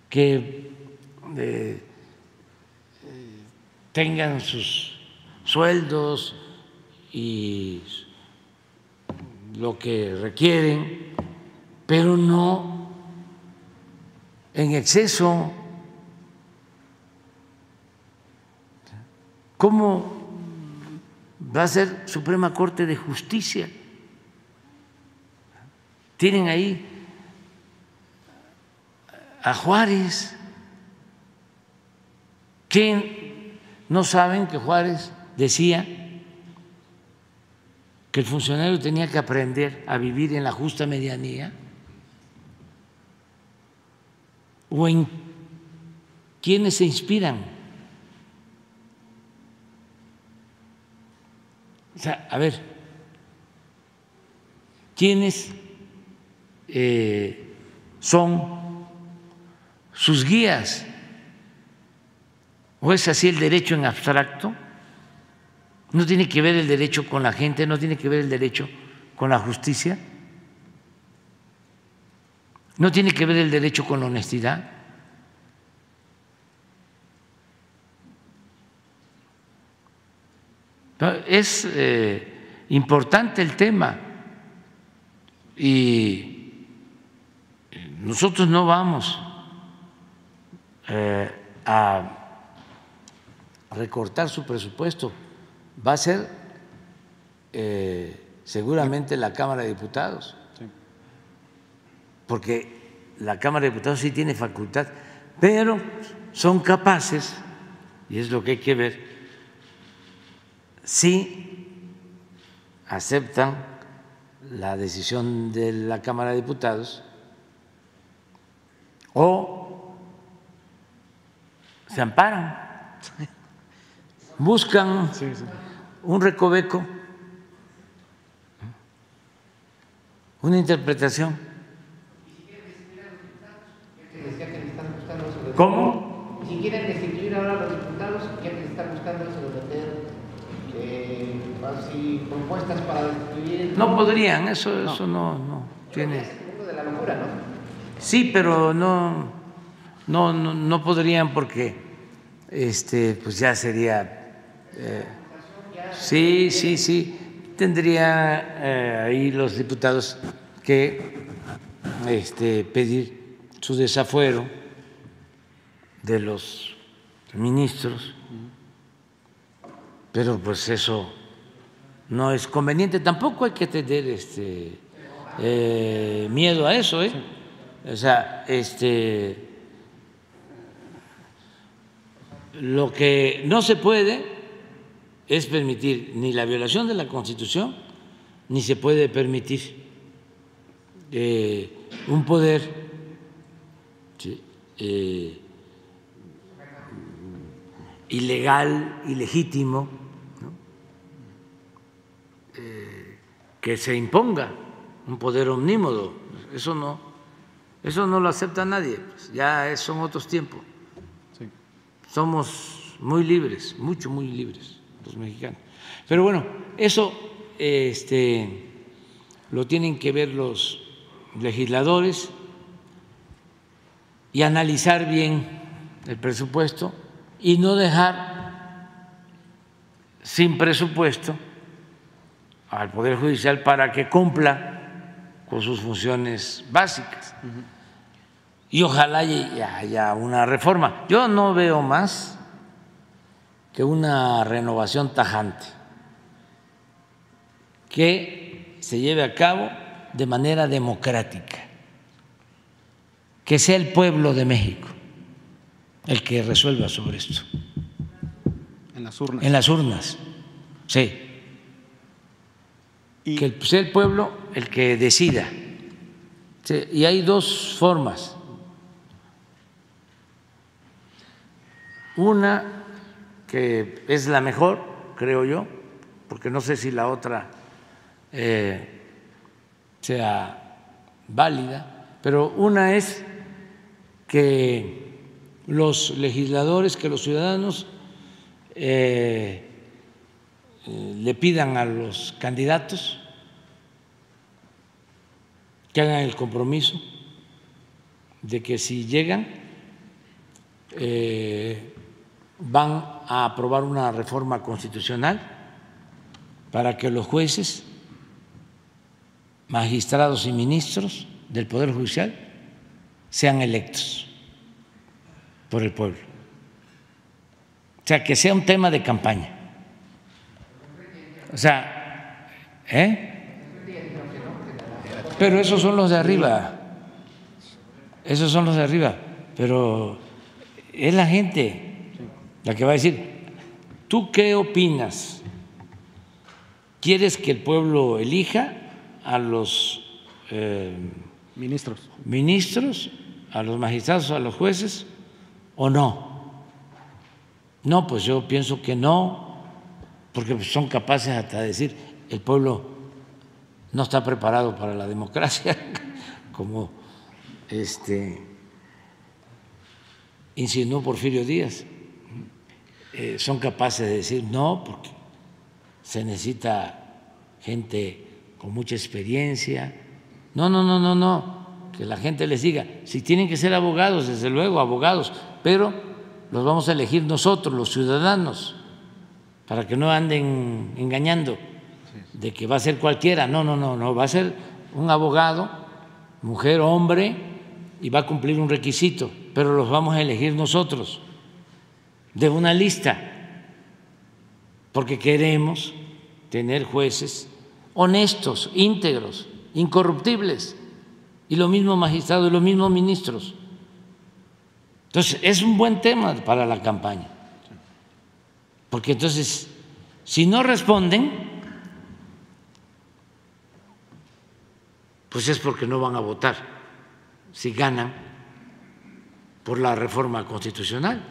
que eh, tengan sus sueldos y lo que requieren, pero no en exceso. ¿Cómo va a ser Suprema Corte de Justicia? Tienen ahí a Juárez. ¿Quién ¿No saben que Juárez decía que el funcionario tenía que aprender a vivir en la justa medianía? ¿O en quiénes se inspiran? O sea, a ver, ¿quiénes eh, son sus guías? ¿O es así el derecho en abstracto? ¿No tiene que ver el derecho con la gente? ¿No tiene que ver el derecho con la justicia? ¿No tiene que ver el derecho con la honestidad? Es eh, importante el tema. Y nosotros no vamos eh, a recortar su presupuesto. Va a ser eh, seguramente la Cámara de Diputados, porque la Cámara de Diputados sí tiene facultad, pero son capaces, y es lo que hay que ver, si aceptan la decisión de la Cámara de Diputados o se amparan buscan un recoveco, una interpretación. ¿Cómo? Si quieren destituir ahora a los diputados, ¿quiénes están buscando eso así, propuestas para destituir? No podrían, eso no, eso no, no tiene. Es el de la locura, ¿no? Sí, pero no, no, no, no podrían porque este, pues ya sería eh, sí, sí, sí. Tendría eh, ahí los diputados que este, pedir su desafuero de los ministros, pero pues eso no es conveniente. Tampoco hay que tener este, eh, miedo a eso, ¿eh? O sea, este, lo que no se puede es permitir ni la violación de la Constitución, ni se puede permitir eh, un poder eh, ilegal, ilegítimo, que se imponga un poder omnímodo. Eso no, eso no lo acepta nadie. Pues ya son otros tiempos. Somos muy libres, mucho, muy libres mexicanos. Pero bueno, eso este, lo tienen que ver los legisladores y analizar bien el presupuesto y no dejar sin presupuesto al Poder Judicial para que cumpla con sus funciones básicas. Y ojalá haya una reforma. Yo no veo más que una renovación tajante que se lleve a cabo de manera democrática, que sea el pueblo de México el que resuelva sobre esto. En las urnas. En las urnas, sí. Que sea el pueblo el que decida. Y hay dos formas. Una que es la mejor, creo yo, porque no sé si la otra eh, sea válida, pero una es que los legisladores, que los ciudadanos eh, le pidan a los candidatos que hagan el compromiso de que si llegan eh, van a aprobar una reforma constitucional para que los jueces, magistrados y ministros del Poder Judicial sean electos por el pueblo. O sea, que sea un tema de campaña. O sea, ¿eh? Pero esos son los de arriba. Esos son los de arriba. Pero es la gente la que va a decir, ¿tú qué opinas? ¿Quieres que el pueblo elija a los eh, ministros. ministros, a los magistrados, a los jueces o no? No, pues yo pienso que no, porque son capaces hasta de decir, el pueblo no está preparado para la democracia, como este insinuó Porfirio Díaz. Eh, son capaces de decir no, porque se necesita gente con mucha experiencia. No, no, no, no, no, que la gente les diga, si tienen que ser abogados, desde luego, abogados, pero los vamos a elegir nosotros, los ciudadanos, para que no anden engañando de que va a ser cualquiera. No, no, no, no, va a ser un abogado, mujer, hombre, y va a cumplir un requisito, pero los vamos a elegir nosotros de una lista, porque queremos tener jueces honestos, íntegros, incorruptibles, y lo mismo magistrados y los mismos ministros. Entonces, es un buen tema para la campaña, porque entonces, si no responden, pues es porque no van a votar si ganan por la reforma constitucional.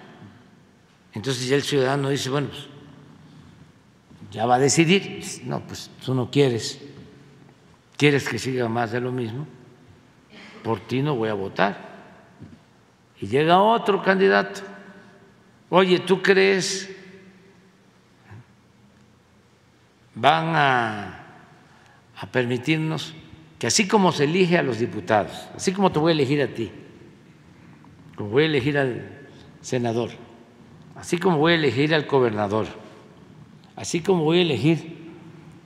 Entonces ya el ciudadano dice, bueno, pues ya va a decidir. No, pues tú no quieres, quieres que siga más de lo mismo, por ti no voy a votar. Y llega otro candidato, oye, ¿tú crees van a, permitirnos que así como se elige a los diputados, así como te voy a elegir a ti, como voy a elegir al senador, así como voy a elegir al gobernador, así como voy a elegir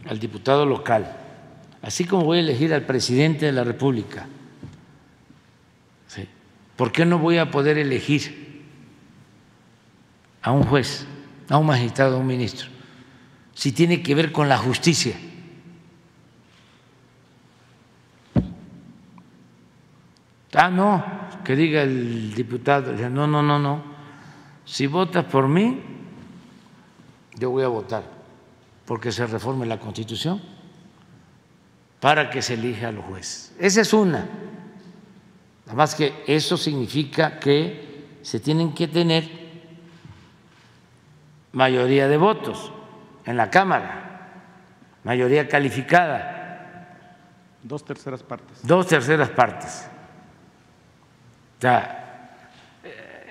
al diputado local, así como voy a elegir al presidente de la República, ¿por qué no voy a poder elegir a un juez, a un magistrado, a un ministro? Si tiene que ver con la justicia. Ah, no, que diga el diputado, no, no, no, no si votas por mí, yo voy a votar porque se reforme la Constitución para que se elija a los jueces. Esa es una. Nada más que eso significa que se tienen que tener mayoría de votos en la Cámara, mayoría calificada. Dos terceras partes. Dos terceras partes. O sea,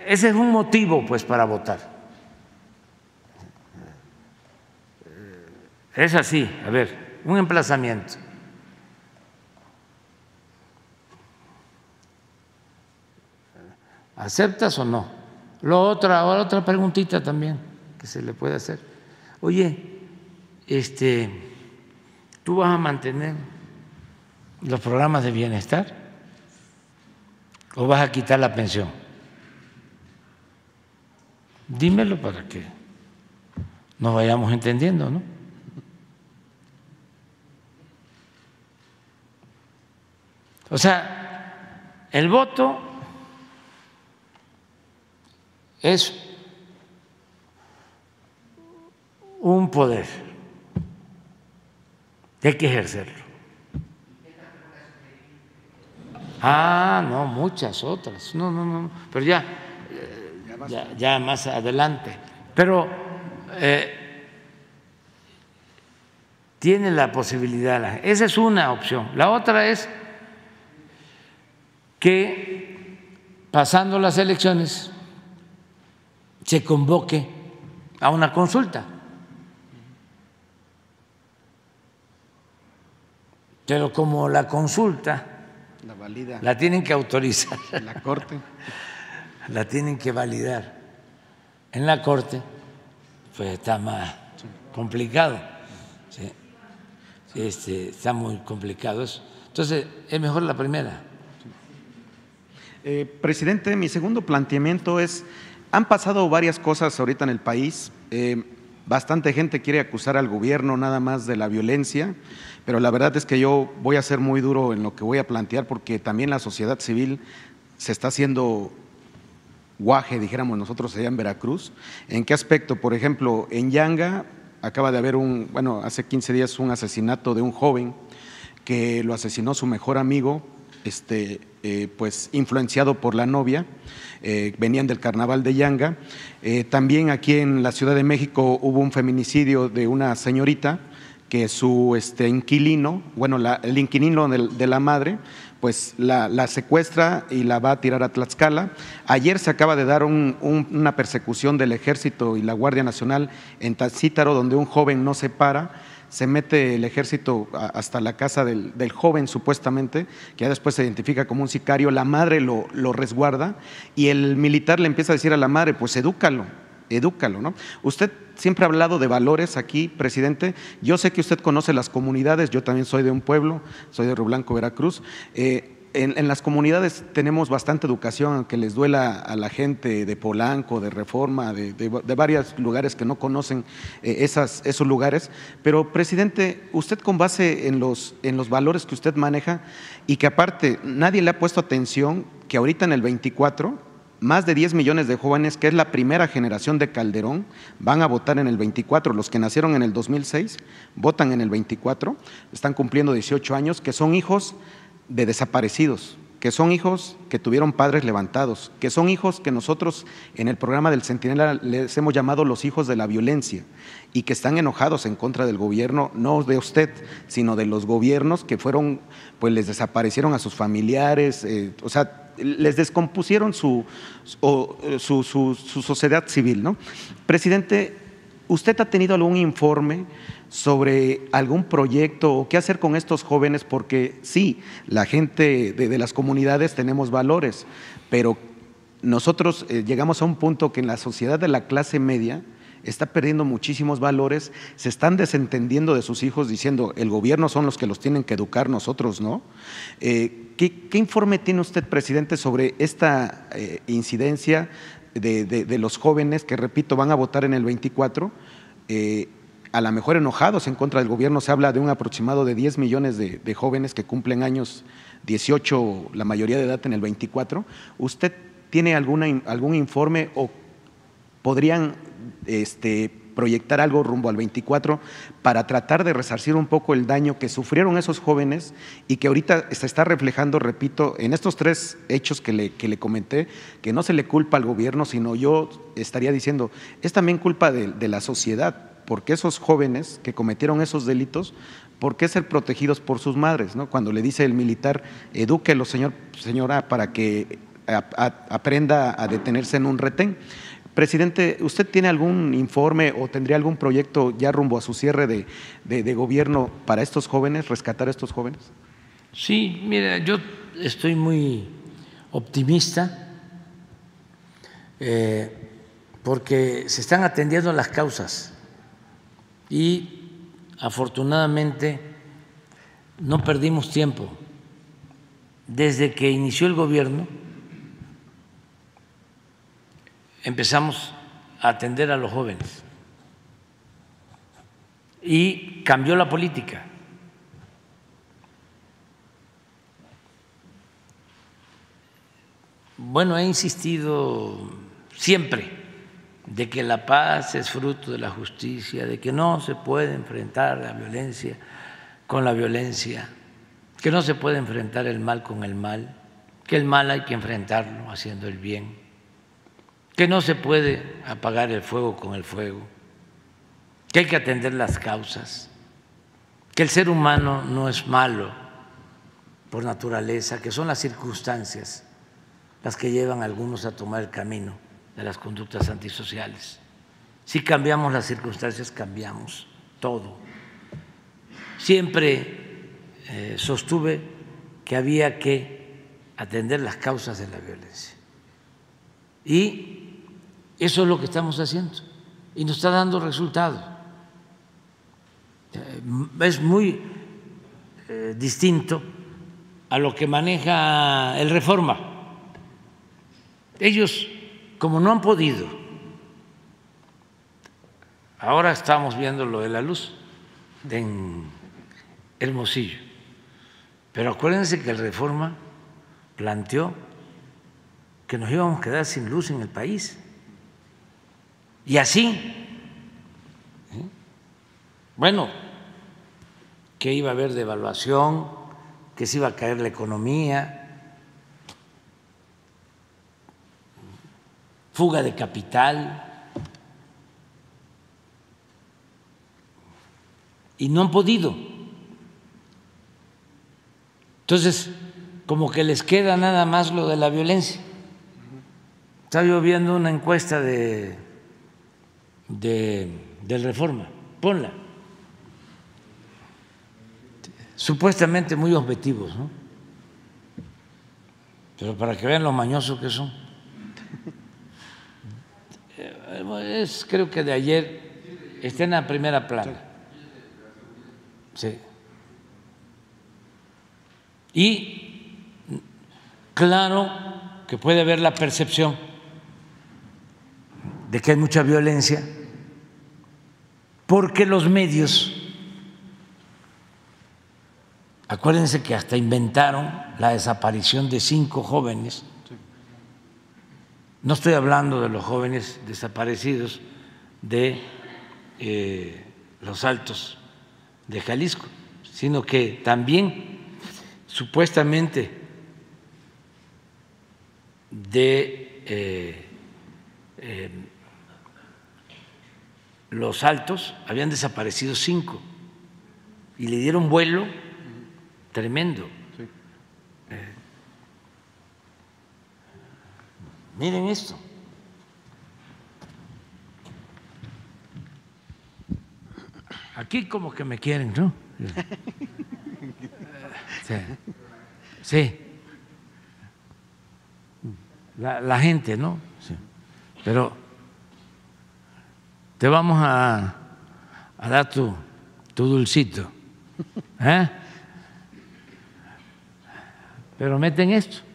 ese es un motivo, pues, para votar. Es así, a ver, un emplazamiento. ¿Aceptas o no Lo otra, otra preguntita también que se le puede hacer. Oye, este, ¿tú vas a mantener los programas de bienestar o vas a quitar la pensión? Dímelo para que nos vayamos entendiendo, ¿no? O sea, el voto es un poder hay que ejercerlo. Ah, no, muchas otras. No, no, no, pero ya, ya, ya más adelante. Pero eh, tiene la posibilidad, esa es una opción. La otra es que pasando las elecciones se convoque a una consulta. Pero como la consulta la, la tienen que autorizar, la Corte, la tienen que validar en la Corte, pues está más complicado. Este, está muy complicado eso. Entonces, es mejor la primera. Eh, presidente, mi segundo planteamiento es, han pasado varias cosas ahorita en el país. Eh, bastante gente quiere acusar al gobierno nada más de la violencia pero la verdad es que yo voy a ser muy duro en lo que voy a plantear porque también la sociedad civil se está haciendo guaje, dijéramos nosotros allá en Veracruz. ¿En qué aspecto? Por ejemplo, en Yanga acaba de haber un, bueno, hace 15 días un asesinato de un joven que lo asesinó su mejor amigo, este, eh, pues influenciado por la novia, eh, venían del carnaval de Yanga. Eh, también aquí en la Ciudad de México hubo un feminicidio de una señorita que su este, inquilino, bueno, el inquilino de, la madre, pues la, secuestra y la va a tirar a Tlaxcala. Ayer se acaba de dar una persecución del ejército y la Guardia Nacional en Tacítaro, donde un joven no se para, se mete el ejército hasta la casa del, joven supuestamente, que ya después se identifica como un sicario, la madre lo, lo resguarda y el militar le empieza a decir a la madre, pues edúcalo, edúcalo, ¿no? Usted siempre ha hablado de valores aquí, presidente. Yo sé que usted conoce las comunidades, yo también soy de un pueblo, soy de Río Blanco, Veracruz. Eh, en, las comunidades tenemos bastante educación, aunque les duela a la gente de Polanco, de Reforma, de, varios lugares que no conocen eh, esos lugares. Pero, presidente, usted con base en los, en los valores que usted maneja y que aparte nadie le ha puesto atención, que ahorita en el 24 más de 10 millones de jóvenes, que es la primera generación de Calderón, van a votar en el 24. Los que nacieron en el 2006 votan en el 24, están cumpliendo 18 años, que son hijos de desaparecidos, que son hijos que tuvieron padres levantados, que son hijos que nosotros en el programa del Centinela les hemos llamado los hijos de la violencia y que están enojados en contra del gobierno, no de usted, sino de los gobiernos que fueron, pues les desaparecieron a sus familiares, eh, o sea, les descompusieron su, su, su, sociedad civil. ¿no? Presidente, ¿usted ha tenido algún informe sobre algún proyecto o qué hacer con estos jóvenes? Porque sí, la gente de, las comunidades tenemos valores, pero nosotros eh, llegamos a un punto que en la sociedad de la clase media, está perdiendo muchísimos valores, se están desentendiendo de sus hijos diciendo el gobierno son los que los tienen que educar, nosotros no. Eh, ¿qué, informe tiene usted, presidente, sobre esta eh, incidencia de, los jóvenes que, repito, van a votar en el 24? Eh, a lo mejor enojados en contra del gobierno, se habla de un aproximado de 10 millones de, de jóvenes que cumplen años 18, la mayoría de edad en el 24. ¿Usted tiene alguna, algún informe o podrían este, proyectar algo rumbo al 24 para tratar de resarcir un poco el daño que sufrieron esos jóvenes y que ahorita se está reflejando, repito, en estos tres hechos que le, que le comenté, que no se le culpa al gobierno, sino yo estaría diciendo, es también culpa de, la sociedad, porque esos jóvenes que cometieron esos delitos, ¿por qué ser protegidos por sus madres? ¿no? Cuando le dice el militar, edúquelo, señor, señora, para que aprenda a detenerse en un retén. Presidente, ¿usted tiene algún informe o tendría algún proyecto ya rumbo a su cierre de, gobierno para estos jóvenes, rescatar a estos jóvenes? Sí, mira, yo estoy muy optimista eh, porque se están atendiendo las causas y afortunadamente no perdimos tiempo. Desde que inició el gobierno empezamos a atender a los jóvenes y cambió la política. Bueno, he insistido siempre de que la paz es fruto de la justicia, de que no se puede enfrentar la violencia con la violencia, que no se puede enfrentar el mal con el mal, que el mal hay que enfrentarlo haciendo el bien, que no se puede apagar el fuego con el fuego, que hay que atender las causas, que el ser humano no es malo por naturaleza, que son las circunstancias las que llevan a algunos a tomar el camino de las conductas antisociales. Si cambiamos las circunstancias, cambiamos todo. Siempre eh, sostuve que había que atender las causas de la violencia. Y eso es lo que estamos haciendo. Y nos está dando resultados. Eh, es muy eh, distinto a lo que maneja el reforma ellos, como no han podido, ahora estamos viendo lo de la luz en Hermosillo, pero acuérdense que el Reforma planteó que nos íbamos a quedar sin luz en el país. Y así, bueno, que iba a haber devaluación, que se iba a caer la economía, fuga de capital. Y no han podido. Entonces, como que les queda nada más lo de la violencia. Estaba yo viendo una encuesta de, de, del Reforma, ponla. Supuestamente muy objetivos, ¿no? Pero para que vean lo mañosos que son. Es, creo que de ayer está en la primera plana. Sí. Y claro que puede haber la percepción de que hay mucha violencia porque los medios, acuérdense que hasta inventaron la desaparición de cinco jóvenes. No estoy hablando de los jóvenes desaparecidos de eh, los altos de Jalisco, sino que también supuestamente de eh, eh, los altos habían desaparecido cinco y le dieron vuelo tremendo. Miren esto. Aquí como que me quieren, ¿no? Sí. sí. La, gente, ¿no? Sí. Pero te vamos a, dar tu dulcito. ¿eh? Pero meten esto.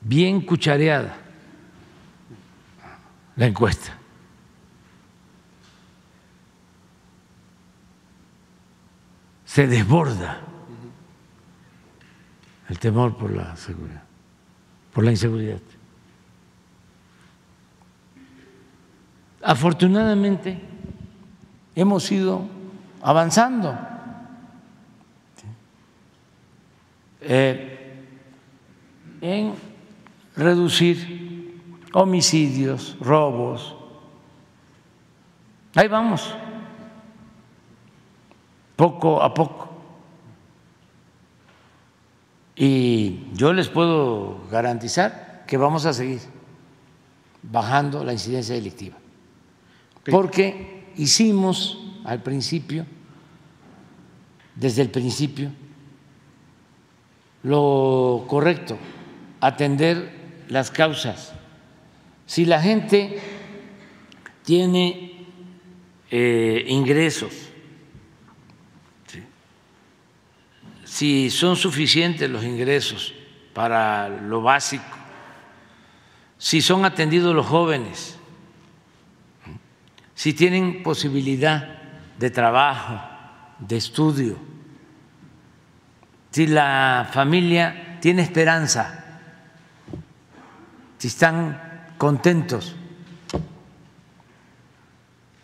bien cuchareada la encuesta. Se desborda el temor por la seguridad, por la inseguridad. Afortunadamente hemos ido avanzando. Eh, en reducir homicidios, robos. Ahí vamos, poco a poco. Y yo les puedo garantizar que vamos a seguir bajando la incidencia delictiva. Porque hicimos al principio desde el principio lo correcto, atender las causas. Si la gente tiene eh, ingresos, si son suficientes los ingresos para lo básico, si son atendidos los jóvenes, si tienen posibilidad de trabajo, de estudio, si la familia tiene esperanza, si están contentos,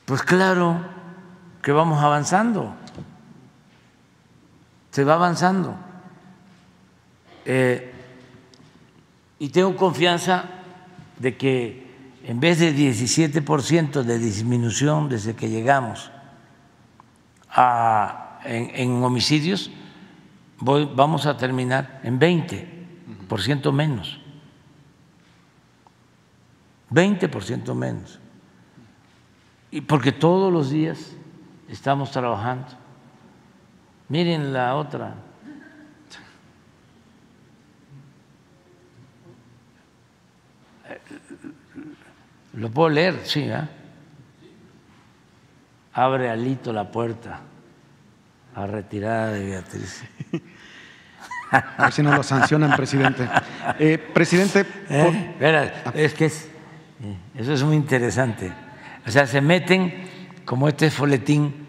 pues claro que vamos avanzando, va avanzando. Eh, y tengo confianza de que en vez de 17% de disminución desde que llegamos a, en, homicidios, vamos a terminar en 20% menos. 20% menos. Y porque todos los días estamos trabajando. Miren la otra. Lo puedo leer, sí, ¿eh? Abre Alito la puerta a retirada de Beatriz. A ver si no lo sancionan, presidente. Eh, presidente. ¿Eh? es que es, eso es muy interesante. O sea, se meten como este folletín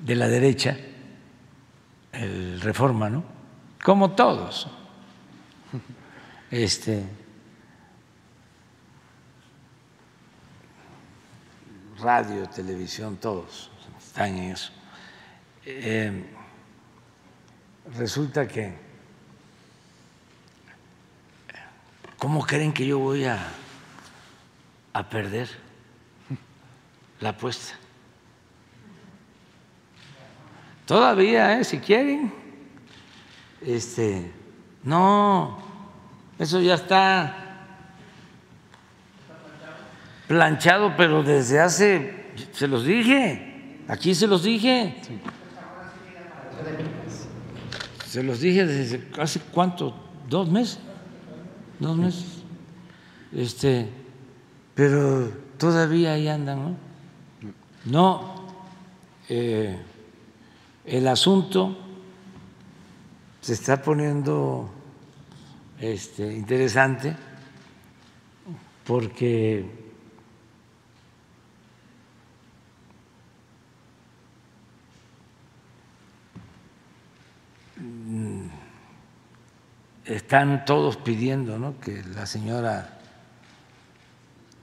de la derecha, el Reforma, ¿no? Como todos. Este, radio, televisión, todos están en eso. Eh, resulta que, ¿cómo creen que yo voy a, a perder la apuesta? Todavía, ¿eh? si quieren. Este, no, eso ya está planchado, pero desde hace, se los dije, aquí se los dije. Se los dije desde hace cuánto, dos meses, dos meses. Este, pero todavía ahí andan, ¿no? No, eh, el asunto se está poniendo este, interesante porque están todos pidiendo ¿no? que la señora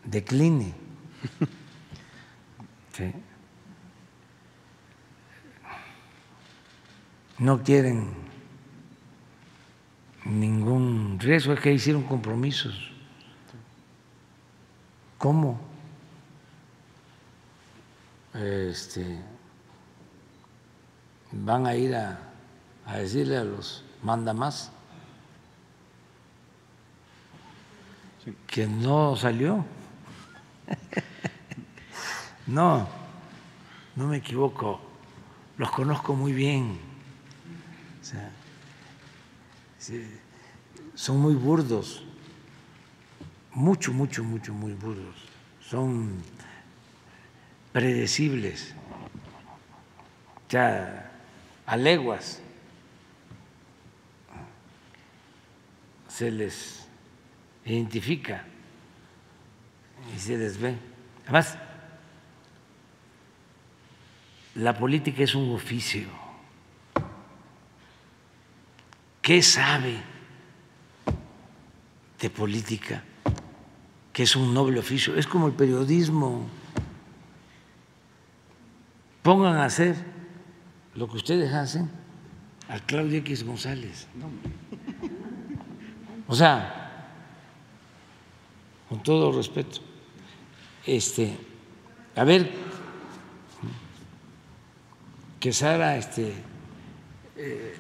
decline. No quieren ningún riesgo, es que hicieron compromisos. ¿Cómo? Este, van a ir a, a decirle a los manda más que no salió. No, no me equivoco, los conozco muy bien. Son muy burdos, mucho, mucho, mucho, muy burdos. Son predecibles, ya a leguas se les identifica y se les ve. Además, la política es un oficio. ¿Qué sabe de política? Que es un noble oficio. Es como el periodismo. Pongan a hacer lo que ustedes hacen a Claudia X González. O sea, con todo respeto. Este, a ver, que Sara este, eh,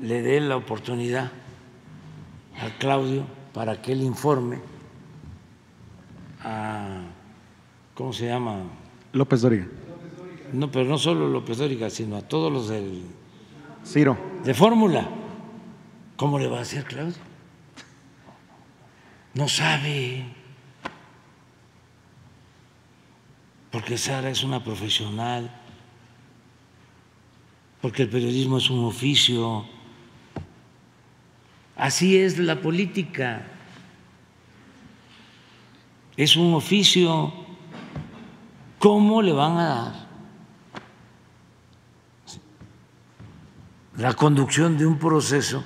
le dé la oportunidad a Claudio para que él informe a, ¿cómo se llama? López Dóriga. No, pero no solo López Dóriga, sino a todos los del, Ciro. de fórmula. ¿Cómo le va a hacer Claudio? No sabe. Porque Sara es una profesional, porque el periodismo es un oficio. Así es la política. Es un oficio. ¿Cómo le van a dar la conducción de un proceso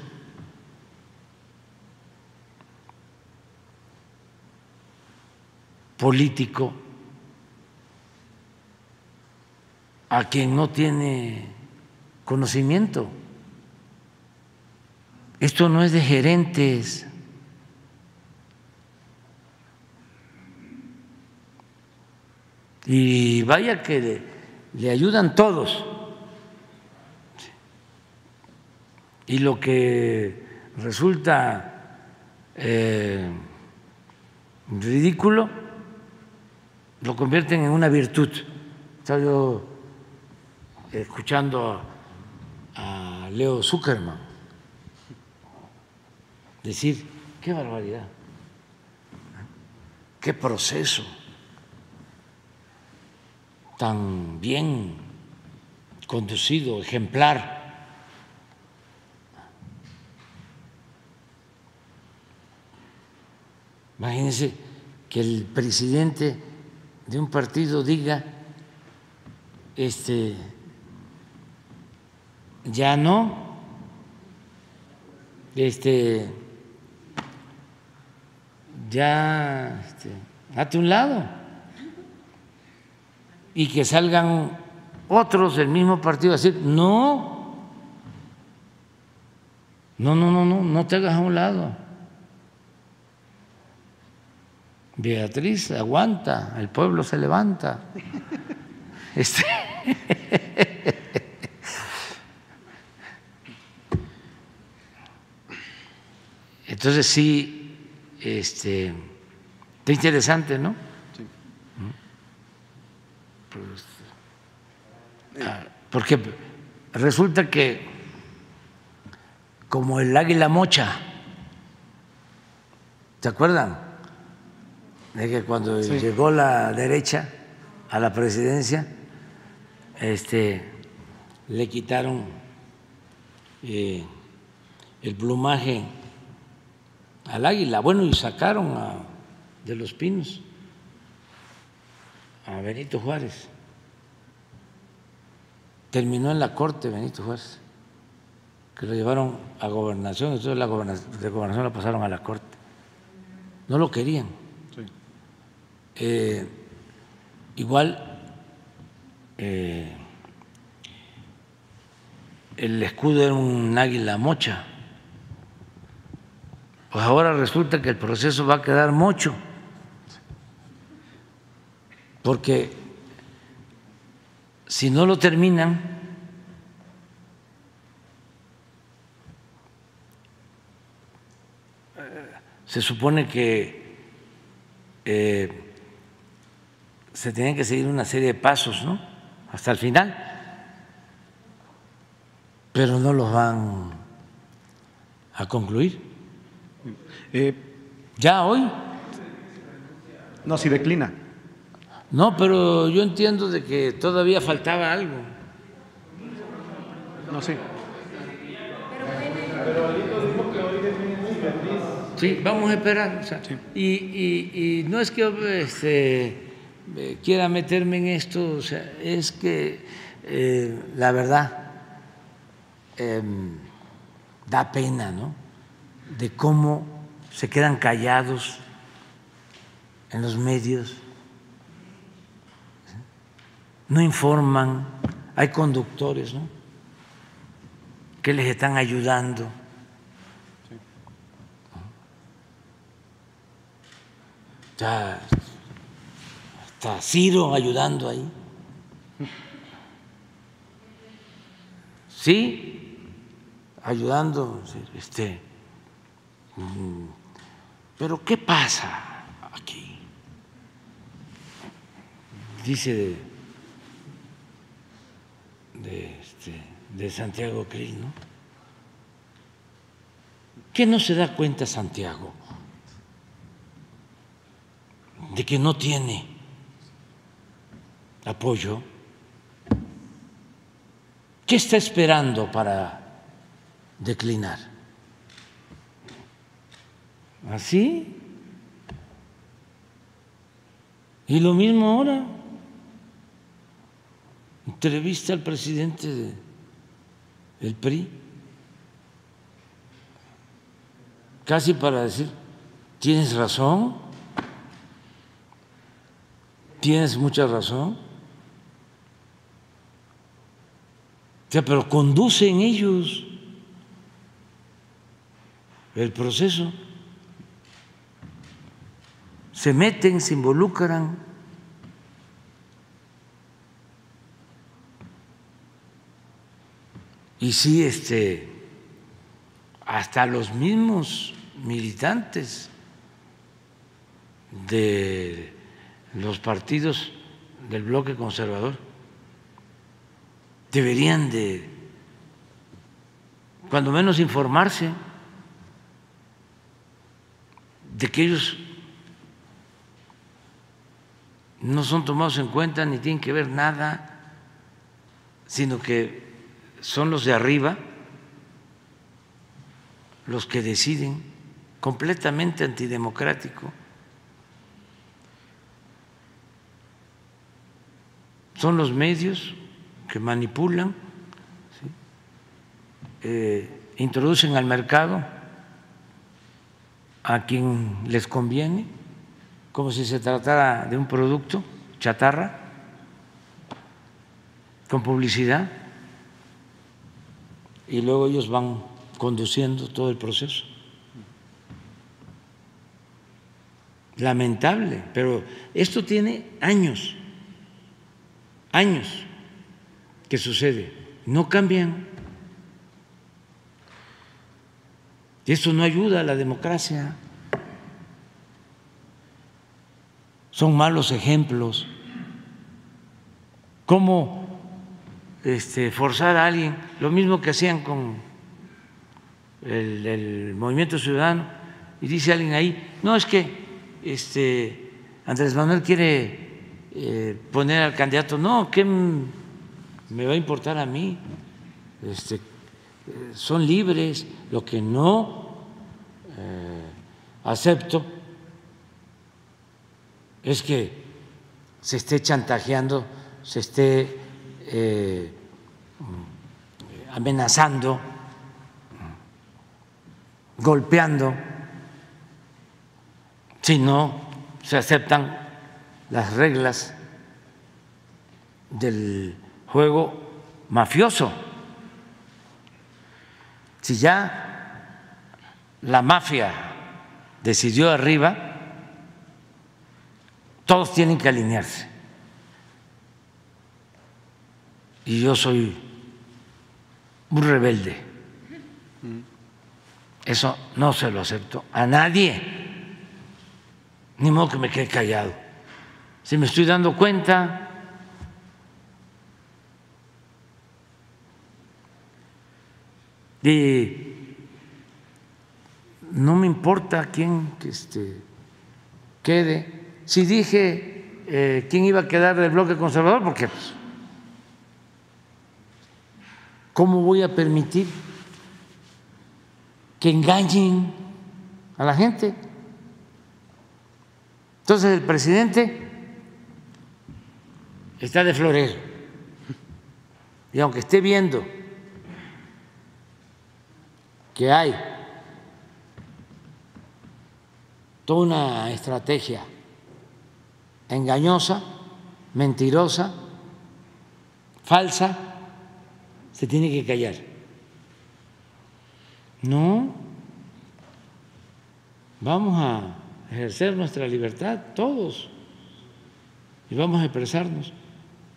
político a quien no tiene conocimiento? Esto no es de gerentes. Y vaya que le, ayudan todos. Y lo que resulta eh, ridículo lo convierten en una virtud. Estaba yo escuchando a Leo Zuckerman decir, qué barbaridad, qué proceso tan bien conducido, ejemplar. Imagínense que el presidente de un partido diga, este, ya no, este, ya, este, un lado y que salgan otros del mismo partido a decir, no, no, no, no, no, no te hagas a un lado. Beatriz, aguanta, el pueblo se levanta. Este, Entonces sí, este, está interesante, ¿no? Sí. Pues, ah, porque resulta que como el águila mocha, ¿se acuerdan? De que cuando Sí. llegó la derecha a la presidencia, este, le quitaron eh, el plumaje al águila, bueno, y sacaron a, de los pinos a Benito Juárez. Terminó en la corte Benito Juárez, que lo llevaron a gobernación, entonces la gobernación, de gobernación lo pasaron a la corte. No lo querían. Sí. Eh, igual eh, el escudo era un águila mocha. Pues ahora resulta que el proceso va a quedar mocho, porque si no lo terminan, se supone que eh, se tienen que seguir una serie de pasos, ¿no? Hasta el final, pero no los van a concluir. Eh, ¿Ya hoy? no, si declina. No, pero yo entiendo de que todavía faltaba algo. No, sí. Sí, vamos a esperar. o sea, y, y- y no es que este, eh, quiera meterme en esto, o sea, es que eh, la verdad em, da pena, ¿no? De cómo se quedan callados en los medios, no informan, hay conductores, ¿no? Que les están ayudando. Ya está Ciro ayudando ahí. Sí, ayudando, este. Pero ¿qué pasa aquí? Dice de, este, de Santiago Krill, ¿no? ¿Qué no se da cuenta Santiago? De que no tiene apoyo. ¿Qué está esperando para declinar? ¿Así? Y lo mismo ahora. Entrevista al presidente del PRI. Casi para decir, tienes razón, tienes mucha razón. O sea, pero conducen ellos el proceso se meten, se involucran. Y sí, este, hasta los mismos militantes de los partidos del bloque conservador deberían de, cuando menos, informarse de que ellos no son tomados en cuenta ni tienen que ver nada, sino que son los de arriba los que deciden, completamente antidemocrático. Son los medios que manipulan, eh, introducen al mercado a quien les conviene como si se tratara de un producto chatarra, con publicidad, y luego ellos van conduciendo todo el proceso. Lamentable, pero esto tiene años, años que sucede, no cambian. Y eso no ayuda a la democracia. Son malos ejemplos. ¿Cómo este, forzar a alguien? Lo mismo que hacían con el, movimiento ciudadano. Y dice alguien ahí, no, es que este, Andrés Manuel quiere eh, poner al candidato. No, ¿qué me va a importar a mí? Este, eh, son libres. Lo que no eh, acepto es que se esté chantajeando, se esté eh, amenazando, golpeando, si no se aceptan las reglas del juego mafioso. Si ya la mafia decidió arriba, todos tienen que alinearse. Y yo soy un rebelde. Eso no se lo acepto a nadie. Ni modo que me quede callado. Si me estoy dando cuenta, y no me importa quién este, quede si dije eh, quién iba a quedar del bloque conservador, porque pues, ¿cómo voy a permitir que engañen a la gente? Entonces el presidente está de florero y aunque esté viendo que hay toda una estrategia engañosa, mentirosa, falsa, se tiene que callar. No, vamos a ejercer nuestra libertad todos y vamos a expresarnos.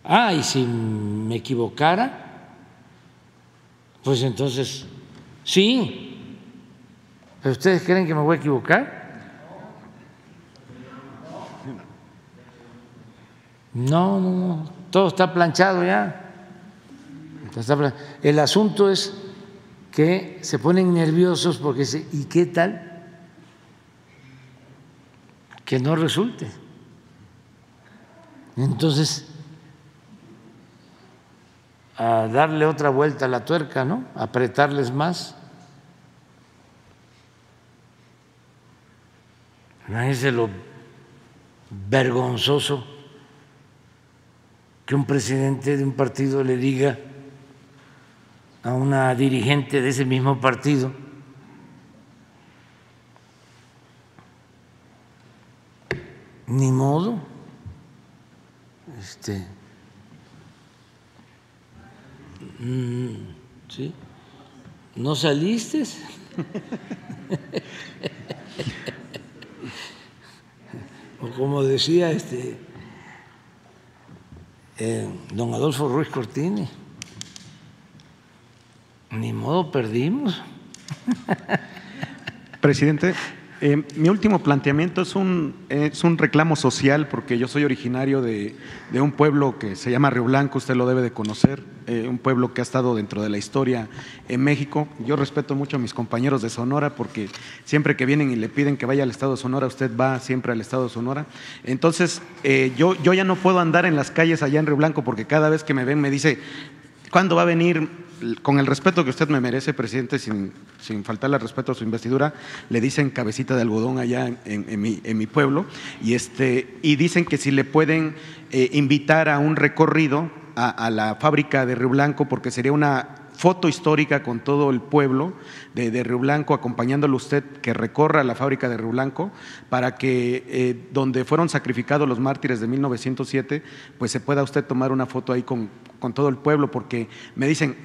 Ah, y si me equivocara, pues entonces sí. ¿Pero ustedes creen que me voy a equivocar? No, no, no, todo está planchado ya. El asunto es que se ponen nerviosos porque se, ¿y qué tal? Que no resulte. Entonces, a darle otra vuelta a la tuerca, ¿no? Apretarles más. Imagínense lo vergonzoso que un presidente de un partido le diga a una dirigente de ese mismo partido ni modo este mm, no saliste o como decía este eh, don Adolfo Ruiz Cortini ni modo, perdimos. Presidente, eh, mi último planteamiento es un, es un reclamo social porque yo soy originario de, un pueblo que se llama Río Blanco, usted lo debe de conocer, eh, un pueblo que ha estado dentro de la historia en México. Yo respeto mucho a mis compañeros de Sonora porque siempre que vienen y le piden que vaya al Estado de Sonora, usted va siempre al Estado de Sonora. Entonces, eh, yo, yo ya no puedo andar en las calles allá en Río Blanco porque cada vez que me ven me dice, ¿cuándo va a venir con el respeto que usted me merece, presidente, sin, sin faltarle al respeto a su investidura, le dicen cabecita de algodón allá en, mi, en mi, pueblo, y, este, y dicen que si le pueden eh, invitar a un recorrido a, la fábrica de Río Blanco, porque sería una foto histórica con todo el pueblo de, de Río Blanco, acompañándolo usted que recorra la fábrica de Río Blanco, para que eh, donde fueron sacrificados los mártires de 1907, pues se pueda usted tomar una foto ahí con, con todo el pueblo, porque me dicen,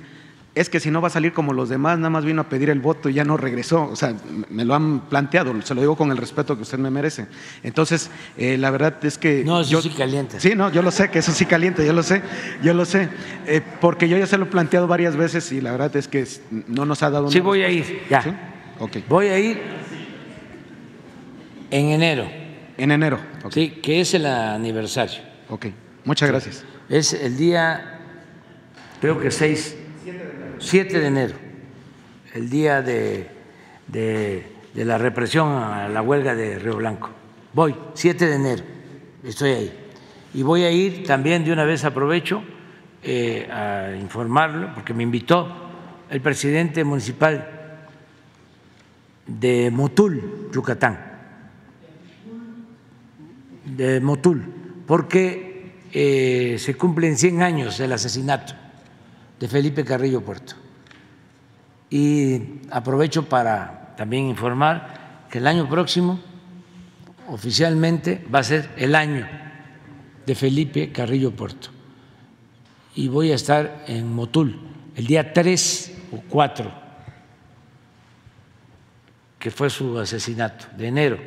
es que si no va a salir como los demás, nada más vino a pedir el voto y ya no regresó. O sea, me lo han planteado, se lo digo con el respeto que usted me merece. Entonces, eh, la verdad es que... No, eso yo, sí caliente. Sí, no, yo lo sé, que eso sí caliente, yo lo sé, yo lo sé. Eh, porque yo ya se lo he planteado varias veces y la verdad es que no nos ha dado... Sí, voy a ir, ya. ¿Sí? Okay. Voy a ir en enero. En enero. Okay. Sí, que es el aniversario. Ok, muchas gracias. Es el día, creo que 6 7 de enero, el día de, de, la represión a la huelga de Río Blanco. Voy, 7 de enero, estoy ahí. Y voy a ir también de una vez, aprovecho, eh, a informarlo, porque me invitó el presidente municipal de Motul, Yucatán, de Motul, porque eh, se cumplen 100 años del asesinato de Felipe Carrillo Puerto. Y aprovecho para también informar que el año próximo oficialmente va a ser el año de Felipe Carrillo Puerto. Y voy a estar en Motul el día 3 o 4, que fue su asesinato, de enero.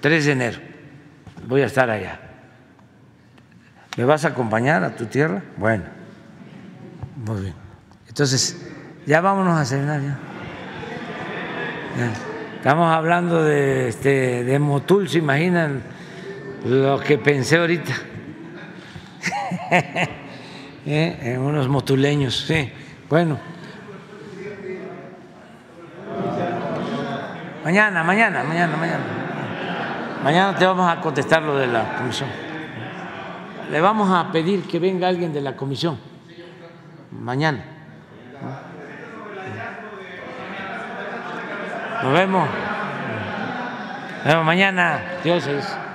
3 de enero. Voy a estar allá. ¿Me vas a acompañar a tu tierra? Bueno. Muy bien. Entonces, ya vámonos a cenar ya. Estamos hablando de, este, de Motul, ¿se imaginan lo que pensé ahorita? ¿Eh? En unos motuleños, sí. Bueno. Mañana, mañana, mañana, mañana. Mañana te vamos a contestar lo de la comisión. Le vamos a pedir que venga alguien de la comisión mañana. Nos vemos. Nos vemos mañana. Dios es.